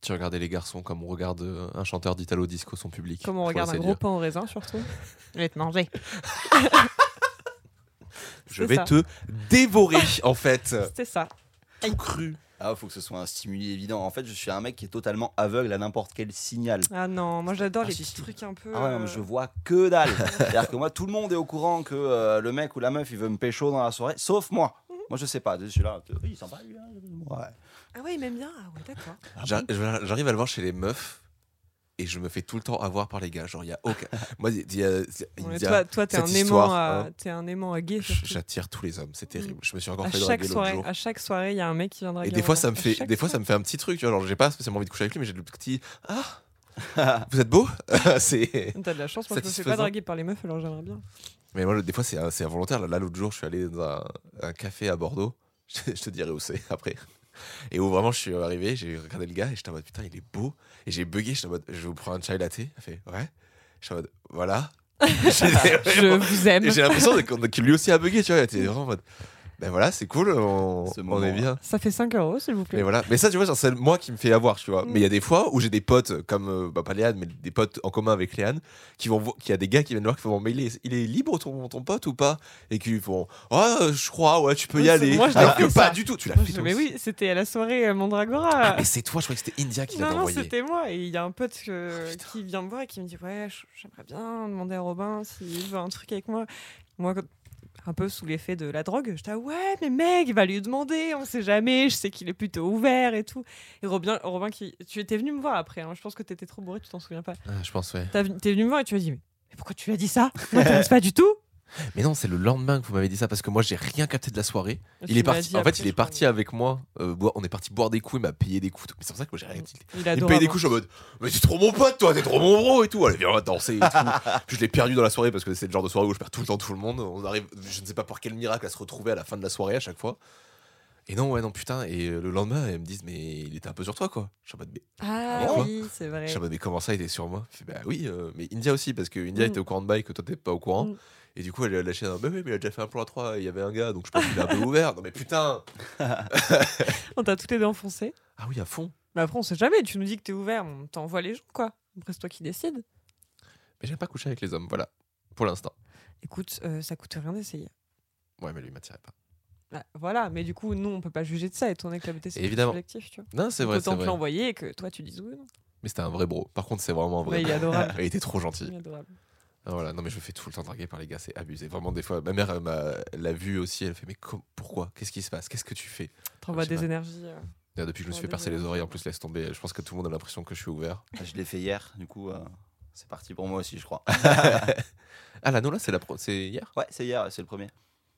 tu regardais les garçons comme on regarde euh, un chanteur d'Italo Disco, son public. comme on regarde un gros dire. pain au raisin, surtout. Je vais te manger. Je vais ça. te dévorer, en fait. C'était ça. Tout cru. Ah, faut que ce soit un stimuli évident. En fait, je suis un mec qui est totalement aveugle à n'importe quel signal. Ah non, moi j'adore Ah, les si, petits si. trucs un peu. Ah ouais, non, mais euh, je vois que dalle. C'est-à-dire que moi, tout le monde est au courant que euh, le mec ou la meuf, il veut me pécho dans la soirée, sauf moi. Moi, je sais pas. Je suis là. Oui, il sent pas lui. hein. Ouais. Ah ouais, il m'aime bien. Ah ouais, d'accord. J'ar- J'arrive à le voir chez les meufs et je me fais tout le temps avoir par les gars. Genre, il y a aucun. Moi, il y a- il Ouais, y a- toi, toi, t'es cette un aimant, à... hein. t'es un aimant à gay. Surtout. J'attire tous les hommes, c'est terrible. Je me suis encore À fait chaque draguer l'autre soirée, jour. à chaque soirée, il y a un mec qui vient draguer. Et des fois, ça me À fait, chaque des fois, ça me fait un petit truc. Tu vois, genre, j'ai pas spécialement envie de coucher avec lui, mais j'ai le petit. Ah, vous êtes beau? c'est. T'as de la chance, moi je me fais Satisfaisant. pas draguer par les meufs, alors j'aimerais bien. Mais moi, des fois, c'est involontaire. Là, l'autre jour, je suis allé dans un, un café à Bordeaux. Je, te dirai où c'est après. Et où vraiment, je suis arrivé, j'ai regardé le gars et j'étais en mode putain, il est beau. Et j'ai bugué, j'étais en mode je vous prendre un chai latte. Il fait ouais. J'étais en mode voilà. Je vous aime. J'ai l'impression que lui aussi a bugué, tu vois. Il était vraiment en mode ben voilà, c'est cool, on, Ce on moment, est bien. Ça fait 5 euros, s'il vous plaît. Mais voilà. Mais ça, tu vois, genre, c'est moi qui me fais avoir, tu vois. Mm. Mais il y a des fois où j'ai des potes, comme, euh, bah, pas Léane, mais des potes en commun avec Léane, qui vont, vo- qui a des gars qui viennent voir, qui font, mais il est, il est libre ton, ton pote ou pas? Et qui font, ah, je crois, ouais, tu peux Oui, y aller. moi, je Alors que ça. pas du tout, tu l'as fait mais aussi. oui, c'était à la soirée euh, Mandragora. Mais c'est toi, je croyais que c'était India qui non, l'avait non, envoyé. c'était moi. Et il y a un pote que- Putain. qui vient me voir et qui me dit Ouais, j'aimerais bien demander à Robin s'il veut un truc avec moi. Moi, quand- un peu sous l'effet de la drogue, j'étais ah ouais, mais mec, il va lui demander, on sait jamais, je sais qu'il est plutôt ouvert et tout. Et Robin, Robin qui, tu étais venu me voir après, hein, je pense que t'étais trop bourré, tu t'en souviens pas. Ah, je pense, ouais. T'es venu me voir et tu m'as dit Mais mais pourquoi tu lui as dit ça? Ça m'intéresse pas du tout. Mais non, c'est le lendemain que vous m'avez dit ça parce que moi, j'ai rien capté de la soirée. Il est parti, dit en fait, il est parti avec moi. euh, boire- on est parti boire des coups, il m'a payé des coups. Mais c'est pour ça que moi, j'ai rien capté. Il, Il me paye des coups, je suis en mode, mais t'es trop mon pote, toi, t'es trop mon bro et tout. Allez, viens, on va danser et tout. Puis je l'ai perdu dans la soirée parce que c'est le genre de soirée où je perds tout le temps tout le monde. On arrive, je ne sais pas par quel miracle, à se retrouver à la fin de la soirée à chaque fois. Et non, ouais, non, putain. Et euh, le lendemain, ils me disent, mais il était un peu sur toi, quoi. Je suis en mode, mais, Ah oui, c'est vrai. je suis en mode, mais comment ça, il était sur moi? Je fais, bah oui, euh, mais India aussi, parce que India Mm. était au courant de bail que toi, t'es pas au courant. Mm. Et du coup, elle a lâché un, bah oui, mais il a déjà fait un plan à 3, il y avait un gars, donc je pense qu'il est un peu ouvert. Non, mais putain On t'a tous les deux enfoncé. Ah oui, à fond. Mais après, on sait jamais. Tu nous dis que t'es ouvert, on t'envoie les gens, quoi. Après, c'est toi qui décides. Mais j'aime pas coucher avec les hommes, voilà. Pour l'instant. Écoute, euh, ça coûte rien d'essayer. Ouais, mais lui, il m'attirait pas. Bah, voilà, mais du coup, nous, on peut pas juger de ça, étant donné que la beauté, c'est Évidemment. subjectif, tu vois. Non, c'est vrai, c'est Autant te vrai. l'envoyer et que toi, tu dises oui ou non. Mais c'était un vrai bro. Par contre, c'est vraiment un vrai Ouais, il est adorable. il était trop gentil. Il est adorable. Ah, voilà. Non, mais je me fais tout le temps draguer par les gars, c'est abusé. Vraiment, des fois, ma mère l'a vu aussi. Elle fait Mais pourquoi? Qu'est-ce qui se passe? Qu'est-ce que tu fais? T'envoies des pas. énergies. euh. Depuis que je me suis fait percer les oreilles, en plus, laisse tomber. Je pense que tout le monde a l'impression que je suis ouvert. Je l'ai fait hier, du coup, euh, c'est parti pour moi aussi, je crois. ah, l'anneau là, c'est la pro- c'est hier? Ouais, c'est hier, c'est le premier.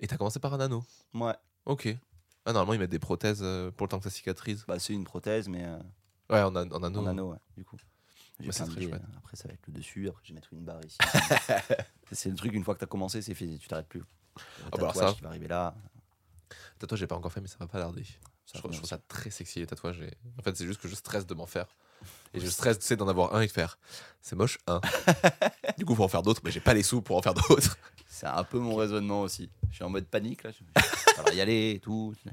Et t'as commencé par un anneau? Ouais, Ok. Ah, normalement, ils mettent des prothèses euh, pour le temps que ça cicatrise. bah, c'est une prothèse, mais euh, Ouais, en, an- en anneau. en anneau, ouais, du coup. Bah, c'est très chouette. Après, ça va être le dessus, après, je vais mettre une barre ici. c'est le truc, une fois que t'as commencé, c'est fini, tu t'arrêtes plus. Ah bah alors ça. qui va arriver là. Tatouage, j'ai pas encore fait, mais ça va pas tarder. ça je, trouve, ça très sexy les tatouages. et- En fait, c'est juste que je stresse de m'en faire. Et je stresse, tu sais, d'en avoir un et de faire. C'est moche, un. du coup, faut en faire d'autres, mais j'ai pas les sous pour en faire d'autres. C'est un peu mon raisonnement aussi. Je suis en mode panique, là. Ça va y aller et tout. Ça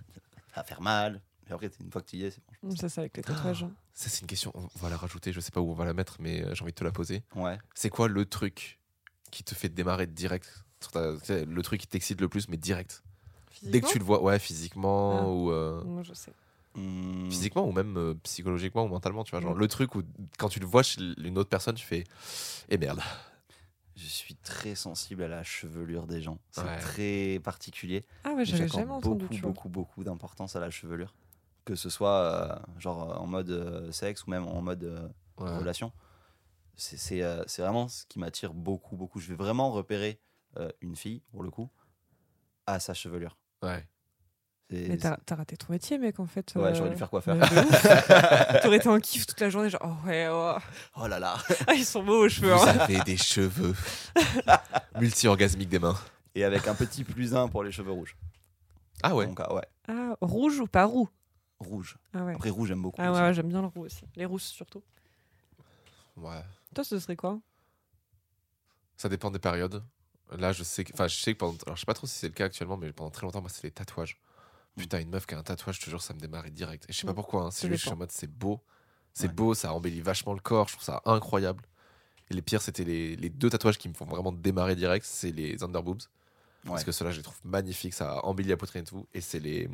va faire mal. Après, une fois que tu y es, c'est bon. Ça, c'est avec les tatouages. hein. Ça, c'est une question. On va la rajouter. Je sais pas où on va la mettre, mais euh, j'ai envie de te la poser. Ouais. C'est quoi le truc qui te fait démarrer direct ta- Le truc qui t'excite le plus, mais direct? Dès que tu le vois, ouais, physiquement Ah. ou. euh, Moi, je sais. Hmm, Physiquement ou même euh, psychologiquement ou mentalement, tu vois. Genre Mm. le truc où quand tu le vois chez une autre personne, tu fais. Eh merde. Je suis très sensible à la chevelure des gens. C'est Ouais. très particulier. Ah ouais, j'avais jamais entendu, beaucoup, beaucoup, beaucoup d'importance à la chevelure. Que ce soit euh, genre euh, en mode euh, sexe ou même en mode euh, Ouais. relation. C'est euh, vraiment ce qui m'attire beaucoup, beaucoup. Je vais vraiment repérer euh, une fille, pour le coup, à sa chevelure. Ouais. Mais t'as raté ton métier, mec, en fait. Ouais, euh, j'aurais dû faire de ouf. T'aurais été en kiff toute la journée, genre, oh ouais, oh. Oh là là Ah, ils sont beaux aux cheveux. Vous hein. avez des cheveux multi-orgasmiques des mains. Et avec un petit plus un pour les cheveux rouges. Ah ouais. Donc, ah ouais, Ah, rouge ou pas roux? Rouge. Ah ouais. Après, rouge, j'aime beaucoup. Ah ouais, j'aime bien le roux aussi. Les rousses surtout. Ouais. Toi, ce serait quoi? Ça dépend des périodes. Là, je sais que. Enfin, je sais que pendant. Alors, je sais pas trop si c'est le cas actuellement, mais pendant très longtemps, moi, c'est les tatouages. Putain, une meuf qui a un tatouage, je te jure, ça me démarrait direct. Et je sais pas Mm. pourquoi. hein. C'est juste, je suis en mode, c'est beau. C'est Ouais. beau, ça embellit vachement le corps. Je trouve ça incroyable. Et les pires, c'était les, les deux tatouages qui me font vraiment démarrer direct. C'est les underboobs. Parce Ouais. que ceux-là, je les trouve magnifiques, ça embellit la poitrine et tout. Et c'est les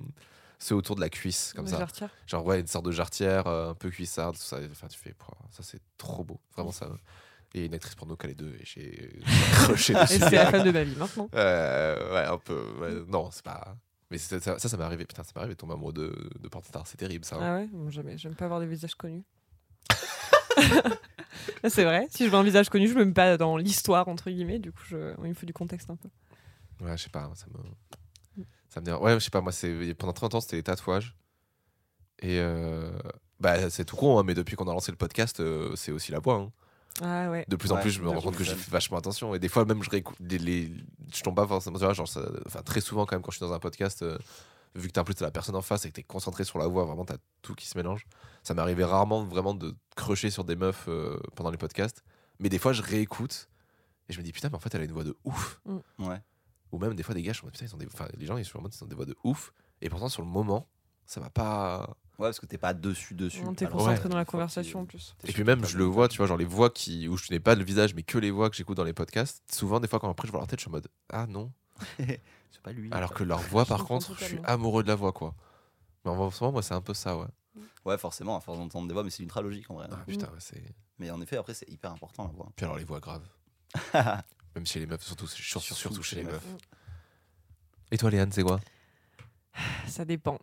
ceux autour de la cuisse, comme ça. retire. Genre, ouais, une sorte de jarretière, euh, un peu cuissarde, tout ça. Enfin, tu fais, ça c'est trop beau. Vraiment, ça. Et une actrice porno qui a les deux, et j'ai accroché Et c'est la femme de ma vie maintenant. Euh, ouais, un peu. ouais, non, c'est pas. Mais ça, ça, ça m'est arrivé. Putain, ça m'est arrivé de tomber amoureux de, de pornstar. C'est terrible, ça. hein. Ah ouais? Bon, Jamais. J'aime pas avoir des visages connus. c'est vrai? Si je vois un visage connu, je me mets pas dans l'histoire, entre guillemets. Du coup, je... il me faut du contexte un peu. Ouais, je sais pas, ça me. Ça me dérange. Ouais, je sais pas, moi, c'est pendant très longtemps, c'était les tatouages. Et. euh, Bah, c'est tout con, hein, mais depuis qu'on a lancé le podcast, euh, c'est aussi la voix. hein. Ah ouais. De plus en Ouais, plus, je me rends compte que j'ai fait vachement attention. Et des fois, même, je réécoute. Les, les- Je tombe pas forcément. Genre, ça- Enfin, très souvent, quand même, quand je suis dans un podcast, euh, vu que t'as en plus la personne en face et que t'es concentré sur la voix, vraiment, t'as tout qui se mélange. Ça m'est arrivé rarement vraiment de crocher sur des meufs euh, pendant les podcasts. Mais des fois, je réécoute et je me dis, putain, mais en fait, elle a une voix de ouf. Ouais. Ou même des fois, des gars, je me dis, putain, ils ont des... enfin, les gens, ils sont en mode, ils ont des voix de ouf. Et pourtant, sur le moment, ça va pas. Ouais, parce que t'es pas dessus, dessus. On t'est Alors, concentré ouais, dans la conversation en plus. t'es Et puis même, je le vois, tu vois, genre les voix qui, où je n'ai pas le visage, mais que les voix que j'écoute dans les podcasts. Souvent, des fois, quand après je vois leur tête, je suis en mode Ah non. C'est pas lui. Alors que leur voix, par contre, je suis amoureux de la voix, quoi. Mais en ce moment, moi, c'est un peu ça, ouais. Ouais, forcément, à force d'entendre des voix, mais c'est ultra logique en vrai. Ah, putain, ouais, c'est. Mais en effet, après, c'est hyper important la voix. Puis alors, les voix graves. Même chez les meufs, surtout, surtout, Surtout surtout chez les meufs. Et toi, Léane, c'est quoi? Ça dépend.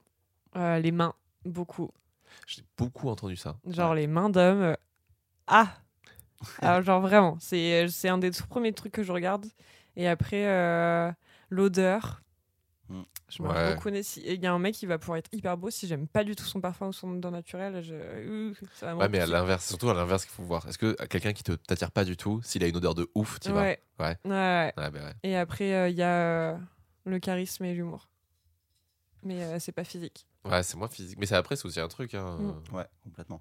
Euh, les mains, beaucoup. J'ai beaucoup entendu ça. Genre les mains d'hommes. euh, Ah Alors, genre vraiment, c'est c'est un des tout premiers trucs que je regarde. Et après, euh, l'odeur. Je me Ouais. reconnais. si- Il y a un mec qui va pouvoir être hyper beau. Si j'aime pas du tout son parfum ou son odeur naturelle, je... ça va Ouais, mais à l'inverse, surtout à l'inverse qu'il faut voir. Est-ce que quelqu'un qui t'attire pas du tout, s'il a une odeur de ouf, tu Ouais. Ouais. Ouais, ouais. Ouais, bah ouais. Et après, euh, il y a euh, le charisme et l'humour. Mais euh, c'est pas physique. Ouais, c'est moins physique. Mais c'est après, c'est aussi un truc. Hein. Mm. Ouais, complètement.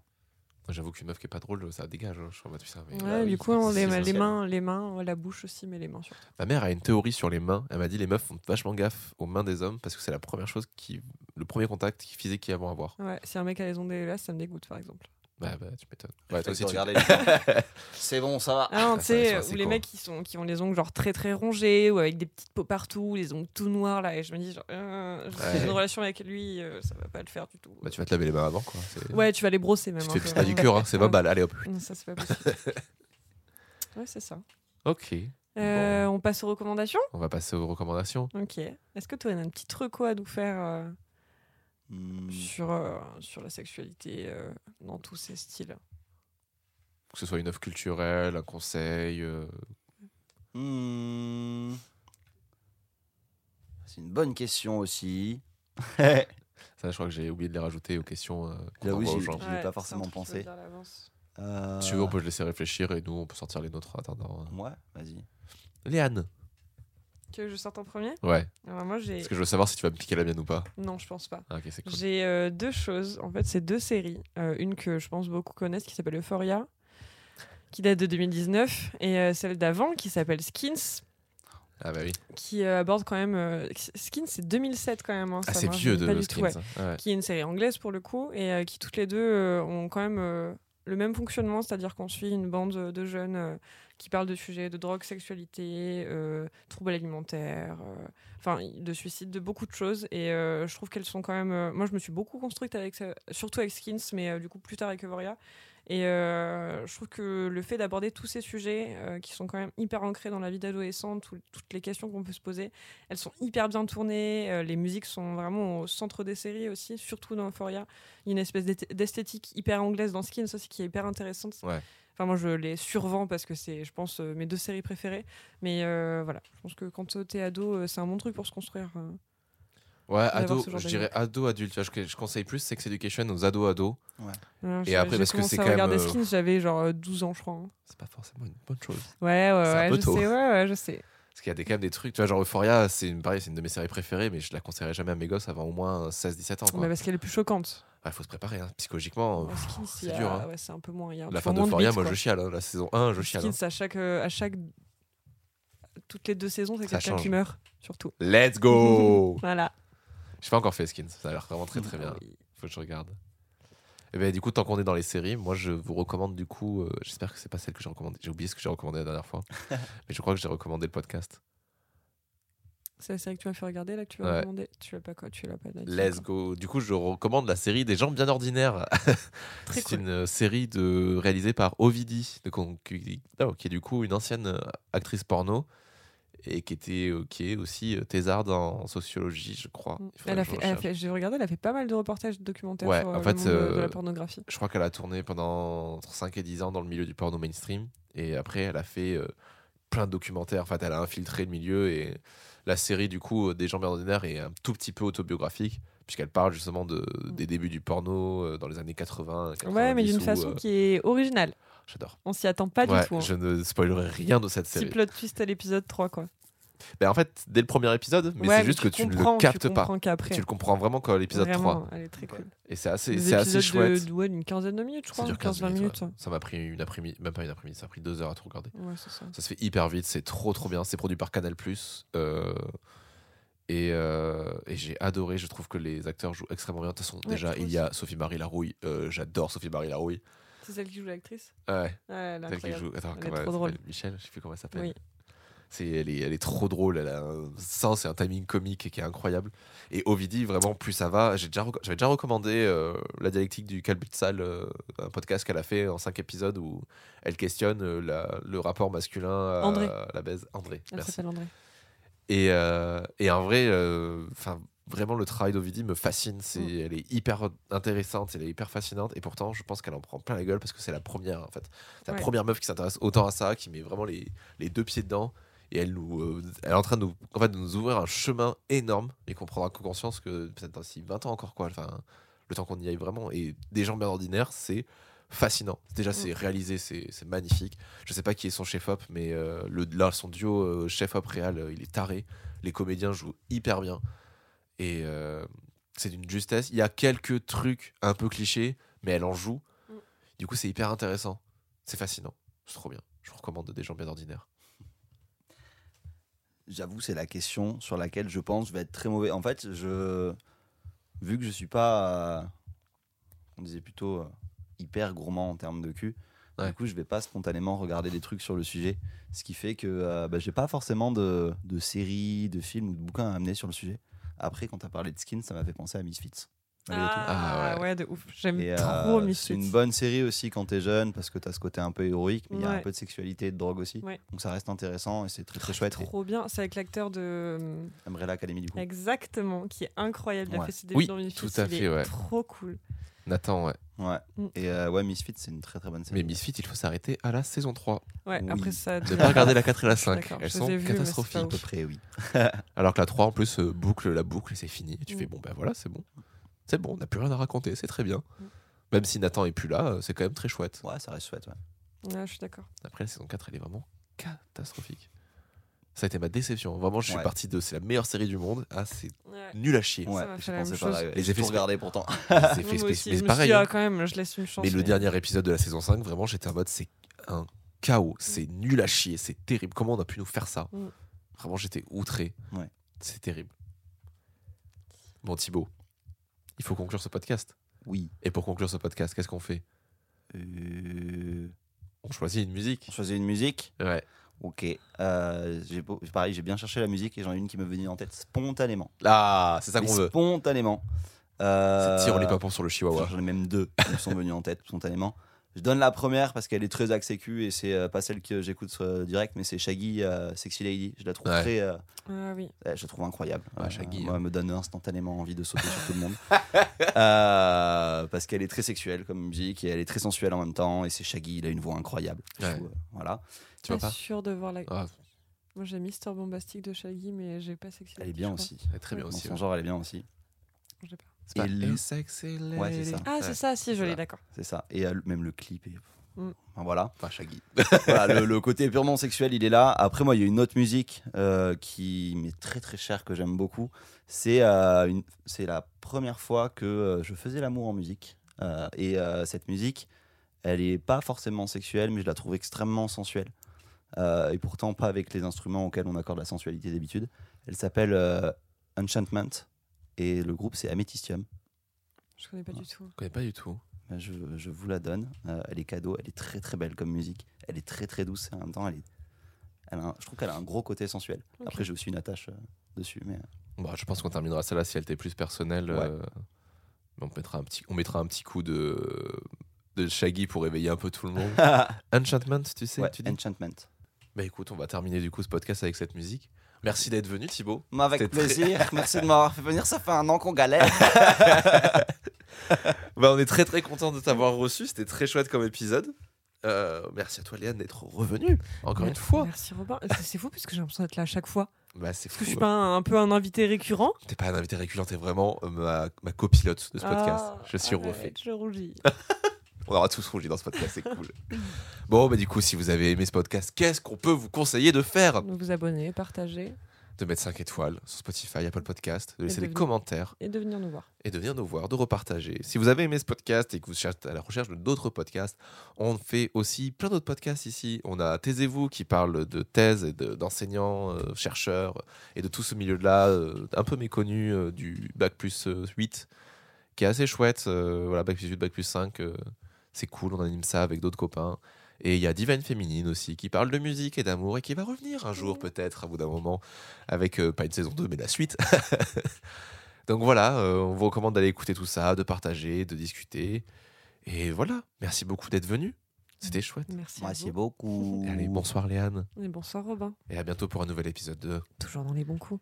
Moi, J'avoue qu'une meuf qui est pas drôle, ça dégage. hein. Je suis en mode, putain, mais- Ouais, bah oui, du coup, on- les, les mains, les mains, la bouche aussi, mais les mains surtout. Ma mère a une théorie sur les mains. Elle m'a dit les meufs font vachement gaffe aux mains des hommes parce que c'est la première chose qui, le premier contact physique qu'ils vont avoir. Ouais, si un mec a les ongles dégueulasses, ça me dégoûte par exemple. Bah, bah tu m'étonnes. Ouais, toi aussi, tu... Regarder C'est bon, ça va. Ah non, tu sais, ou les mecs qui, sont, qui ont les ongles genre très très rongés ou avec des petites peaux partout, les ongles tout noirs là, et je me dis genre, euh, Ouais. une relation avec lui, euh, ça va pas le faire du tout. Bah, tu vas te laver les mains avant, quoi. Ouais, tu vas les brosser même. Tu te hein, fais c'est plus vraiment- manucure, hein, c'est 20 balles. Allez hop. Non, ça c'est pas possible. ouais, c'est ça. Ok. Euh, On passe aux recommandations? On va passer aux recommandations. Ok. Est-ce que tu as une petite reco à nous faire Hmm, sur, euh, sur la sexualité euh, dans tous ces styles Que ce soit une œuvre culturelle, un conseil. euh, hmm. C'est une bonne question aussi. Ça, je crois que j'ai oublié de les rajouter aux questions euh, qu'on Là, oui. J'y pas forcément pensé. Euh, Si tu veux, on peut le laisser réfléchir et nous, on peut sortir les nôtres en attendant. Ouais, vas-y. Léane. Que je sorte en premier Ouais. Alors moi j'ai... Parce que je veux savoir si tu vas me piquer la mienne ou pas. Non, je pense pas. Ah, ok, c'est cool. J'ai euh, deux choses. En fait, c'est deux séries. Euh, une que je pense beaucoup connaissent qui s'appelle Euphoria, qui date de 2019, et euh, celle d'avant qui s'appelle Skins, Ah, bah oui. qui aborde quand même. Skins, c'est 2007 quand même. hein, Ah, ça c'est marche vieux pas de du tout, Skins. ouais. hein. Ouais. Qui est une série anglaise pour le coup, et qui toutes les deux ont quand même le même fonctionnement, c'est-à-dire qu'on suit une bande de jeunes qui parlent de sujets de drogue, sexualité, euh, troubles alimentaires, euh, de suicide, de beaucoup de choses. Et euh, je trouve qu'elles sont quand même. moi, je me suis beaucoup construite avec, ça- surtout avec Skins, mais du coup plus tard avec Euphoria. Et je trouve que le fait d'aborder tous ces sujets qui sont quand même hyper ancrés dans la vie d'adolescent, tout- toutes les questions qu'on peut se poser, elles sont hyper bien tournées. les musiques sont vraiment au centre des séries aussi, surtout dans Euphoria. Il y a une espèce d'esth- d'esthétique hyper anglaise dans Skins aussi qui est hyper intéressante. Ouais. Enfin, moi, je les survends parce que c'est, je pense, euh, mes deux séries préférées. Mais euh, voilà, je pense que quand t'es ado, euh, c'est un bon truc pour se construire. euh. Ouais, ado, je dirais ado adulte. Tu vois, Je, je conseille plus Sex Education aux ados ados. Et après, parce que c'est quand même, euh, Skins, j'avais genre euh, 12 ans, je crois. hein. C'est pas forcément une bonne chose. Ouais, ouais, ouais, peu je tôt. sais, ouais, ouais, je sais. Parce qu'il y a des, quand même des trucs. Tu vois, genre Euphoria, c'est une, pareil, c'est une de mes séries préférées, mais je la conseillerais jamais à mes gosses avant au moins 16-17 ans. Mais Quoi. parce qu'elle est plus choquante. Il faut se préparer, hein. psychologiquement. Skins, c'est dur, hein. ouais, c'est un peu moins. y a un La fin de d'Euphoria, moi quoi. je chiale. hein. La saison 1, je chiale. hein. Skins, à chaque, euh, à chaque. Toutes les deux saisons, c'est Ça quelqu'un qui change. meurt, surtout. Let's go Voilà. J'ai pas encore fait Skins, ça a l'air vraiment très très bien. Faut que je regarde. Et ben du coup, tant qu'on est dans les séries, moi je vous recommande du coup, euh, j'espère que c'est pas celle que j'ai recommandée. J'ai oublié ce que j'ai recommandé la dernière fois, mais je crois que j'ai recommandé le podcast. C'est la série que tu m'as fait regarder là que tu vas Ouais. recommander. Tu l'as pas quoi Tu l'as pas dit, Let's go. Du coup, je recommande la série Des gens bien ordinaires. C'est cool. une série de, réalisée par Ovidie, de- qu'on- qui, est du coup une ancienne euh, actrice porno et qui était euh, qui est aussi euh, thésarde en sociologie, je crois. Mm. Elle a fait, elle a fait, j'ai regardé, elle a fait pas mal de reportages documentaires Ouais, sur en fait, le monde de- de, la pornographie. Je crois qu'elle a tourné pendant entre 5 et 10 ans dans le milieu du porno mainstream. Et après, elle a fait euh, plein de documentaires. En fait, elle a infiltré le milieu. Et la série, du coup, euh, Des gens bien ordinaires est un tout petit peu autobiographique. Puisqu'elle parle justement de, des débuts du porno euh, dans les années 80. Ouais, mais 90, d'une façon euh, qui est originale. J'adore. On s'y attend pas Ouais, du tout. hein. Je ne spoilerai rien de cette Petit série. plot twist à l'épisode 3, quoi. Ben, en fait, dès le premier épisode, mais Ouais, c'est juste que tu ne le captes pas. Tu le comprends vraiment qu'à l'épisode 3. Vraiment, elle est très cool. Et c'est assez, c'est assez chouette. de- ouais, d'une quinzaine de minutes, je crois. dure 15 15-20 minutes. ouais. Ça m'a pris une après-midi, même pas une après-midi, ça a pris deux heures à tout regarder. Ouais, ça. Ça se fait hyper vite, c'est trop trop bien. C'est produit par Canal euh, et, euh, et j'ai adoré. Je trouve que les acteurs jouent extrêmement bien. De toute façon, déjà, il y a Sophie-Marie Larouille. Euh, J'adore Sophie-Marie Larouille. C'est celle qui joue l'actrice? Ouais, Ouais, elle est celle qui joue. Attends, Elle est trop drôle. Michel, je sais plus comment elle s'appelle. Oui. C'est, elle, est, elle est trop drôle, elle a un sens et un timing comique qui est incroyable. Et Ovidie, vraiment, plus ça va. J'ai déjà, reco- j'avais déjà recommandé euh, La dialectique du calbutsal, euh, un podcast qu'elle a fait en cinq épisodes où elle questionne euh, la- le rapport masculin à André. la baise. André, Elle merci. André. Et, euh, et en vrai, enfin vraiment, le travail d'Ovidie me fascine. C'est, Mm. Elle est hyper intéressante, elle est hyper fascinante. Et pourtant, je pense qu'elle en prend plein la gueule parce que c'est la première, en fait. C'est la Ouais. première meuf qui s'intéresse autant à ça, qui met vraiment les, les deux pieds dedans. Et elle, nous, euh, elle est en train de nous, en fait, de nous ouvrir un chemin énorme et qu'on prendra conscience que peut-être d'ici 20 ans encore, quoi. Enfin, le temps qu'on y aille vraiment. Et des gens bien ordinaires, c'est fascinant. Déjà, c'est réalisé, c'est magnifique. Je sais pas qui est son chef-op, mais euh, le, là, son duo euh, chef-op réal, euh, il est taré. Les comédiens jouent hyper bien. Et c'est d'une justesse. Il y a quelques trucs un peu clichés, mais elle en joue. Mm. Du coup, c'est hyper intéressant. C'est fascinant. C'est trop bien. Je vous recommande des gens bien ordinaires. J'avoue, c'est la question sur laquelle je pense je vais être très mauvais. En fait, je vu que je suis pas, euh, on disait plutôt euh, hyper gourmand en termes de cul. Ouais. Du coup, je vais pas spontanément regarder des trucs sur le sujet, ce qui fait que euh, bah, j'ai pas forcément de, de séries, de films ou de bouquins à amener sur le sujet. Après, quand tu as parlé de Skin, ça m'a fait penser à Misfits. Tout. Ah, Ah, ouais. ouais. de ouf. J'aime trop euh, Misfits. c'est une bonne série aussi quand t'es jeune parce que t'as ce côté un peu héroïque, mais il y a un peu de sexualité et de drogue aussi. Ouais. Donc ça reste intéressant et c'est très très chouette. Et Trop bien. C'est avec l'acteur de. Umbrella Academy du coup. Exactement, qui est incroyable. Il a fait ses débuts Oui, dans Misfits. tout à il fait, est ouais. Trop cool. Nathan, ouais. Ouais. Mm. Et euh, ouais, Misfits, c'est une très très bonne série. Mais Misfit, il faut s'arrêter à la saison 3. Ouais, Oui. après ça. Ne pas regarder la 4 et la 5. D'accord, Elles sont catastrophiques. à peu près, oui. Alors que la 3, en plus, euh, boucle la boucle et c'est fini. Et tu Mm. fais, bon, ben voilà, c'est bon. C'est bon, on n'a plus rien à raconter, c'est très bien. Mm. Même si Nathan est plus là, euh, c'est quand même très chouette. Ouais, ça reste chouette. Ouais. Ouais, je suis d'accord. Après, la saison 4, elle est vraiment catastrophique. Ça a été ma déception. Vraiment, je suis Ouais. parti de c'est la meilleure série du monde. Ah, c'est Ouais. nul à chier. Ouais, je pensais pas. Les Les effets effets regardés pourtant. C'est Moi fait aussi, spécial. je Mais pareil. dit, hein. ah, quand même, je laisse une chance. Mais le dernier épisode de la saison 5, vraiment, j'étais en mode c'est un chaos. C'est nul à chier. C'est terrible. Comment on a pu nous faire ça Mm. Vraiment, j'étais outré. Ouais. C'est terrible. Bon, Thibaut, il faut conclure ce podcast. Oui. Et pour conclure ce podcast, qu'est-ce qu'on fait Euh, On choisit une musique. On choisit une musique. Ouais. Ok. Euh, pareil, j'ai bien cherché la musique et j'en ai une qui me venue en tête spontanément. Ah, c'est ça qu'on veut. Spontanément. Euh, C'est tire les papons sur le chihuahua. J'en ai même deux qui me sont venus en tête spontanément. Je donne la première parce qu'elle est très axée cul et c'est euh, pas celle que j'écoute euh, direct, mais c'est Shaggy, euh, Sexy Lady. Je la trouve Ouais. très, euh, Ah oui. je la trouve incroyable. Ouais, Shaggy, moi, hein. elle me donne instantanément envie de sauter sur tout le monde. Euh, parce qu'elle est très sexuelle comme musique et elle est très sensuelle en même temps. Et c'est Shaggy, il a une voix incroyable. Je Ouais. trouve, euh, voilà. Tu vois pas? sûr de voir la. Ah, Moi j'ai Mister Bombastic de Shaggy, mais j'ai pas sexy. Elle est Lady, bien aussi. elle est très bien Dans aussi. son ouais. genre, elle est bien aussi. J'ai pas. C'est pas Et le- A sexy Ouais, c'est ça. lady. Ah, c'est ça, si, je l'ai, d'accord. C'est ça. Et euh, même le clip est. Mm. Enfin, voilà. Pas Shaggy. Voilà, le, le côté purement sexuel, il est là. Après, moi, il y a une autre musique euh, qui m'est très très chère, que j'aime beaucoup. C'est euh, une- la première fois que euh, je faisais l'amour en musique. Euh, et euh, cette musique, elle est pas forcément sexuelle, mais je la trouve extrêmement sensuelle. Euh, et pourtant, pas avec les instruments auxquels on accorde la sensualité d'habitude. Elle s'appelle euh, Enchantment. Et le groupe, c'est Amethystium. Je connais pas du tout. Je connais pas du tout. Ben, Je, je vous la donne. Euh, elle est cadeau. Elle est très très belle comme musique. Elle est très très douce et en même temps, elle est. Elle a un- je trouve qu'elle a un gros côté sensuel. Après, j'ai aussi une attache euh, dessus. Mais... Bon, je pense qu'on terminera celle-là si elle était plus personnelle. Ouais. euh, on, mettra un petit, on mettra un petit coup de, de Shaggy pour réveiller un peu tout le monde. Enchantment, tu sais, ouais, tu dis? Enchantment. Bah écoute, on va terminer du coup ce podcast avec cette musique. Merci d'être venu Thibaut. Mais avec très- plaisir. Merci de m'avoir fait venir. Ça fait un an qu'on galère. Bah, on est très très content de t'avoir reçu, c'était très chouette comme épisode. Euh, merci à toi Léane d'être revenue encore une fois. Merci Robin. C'est- C'est fou parce que j'ai l'impression d'être là à chaque fois. Bah c'est Parce que je suis pas un, un peu un invité récurrent. T'es pas un invité régulier, t'es vraiment euh, ma, ma copilote de ce podcast. Ah, je suis arrête, refait. Je rougis. On aura tous rougi dans ce podcast, c'est cool. Bon, bah du coup, si vous avez aimé ce podcast, qu'est-ce qu'on peut vous conseiller de faire? De vous abonner, partager De mettre 5 étoiles sur Spotify, Apple Podcast, de laisser de des venir. commentaires et de venir nous voir. et de venir nous voir, de repartager. Si vous avez aimé ce podcast et que vous cherchez à la recherche de d'autres podcasts, on fait aussi plein d'autres podcasts ici. On a Taisez-vous qui parle de thèse et de- d'enseignants, euh, chercheurs et de tout ce milieu-là, euh, un peu méconnu euh, du Bac plus euh, 8, qui est assez chouette. euh, voilà, Bac plus 8, Bac plus 5, euh, c'est cool, on anime ça avec d'autres copains. Et il y a Divine Féminine aussi, qui parle de musique et d'amour et qui va revenir un jour peut-être, à bout d'un moment, avec euh, pas une saison 2, mais la suite. Donc voilà, euh, on vous recommande d'aller écouter tout ça, de partager, de discuter. Et voilà, merci beaucoup d'être venu. C'était chouette. Merci. à Merci vous. beaucoup. Allez, bonsoir Léane. Et bonsoir Robin. Et à bientôt pour un nouvel épisode de Toujours dans les bons coups.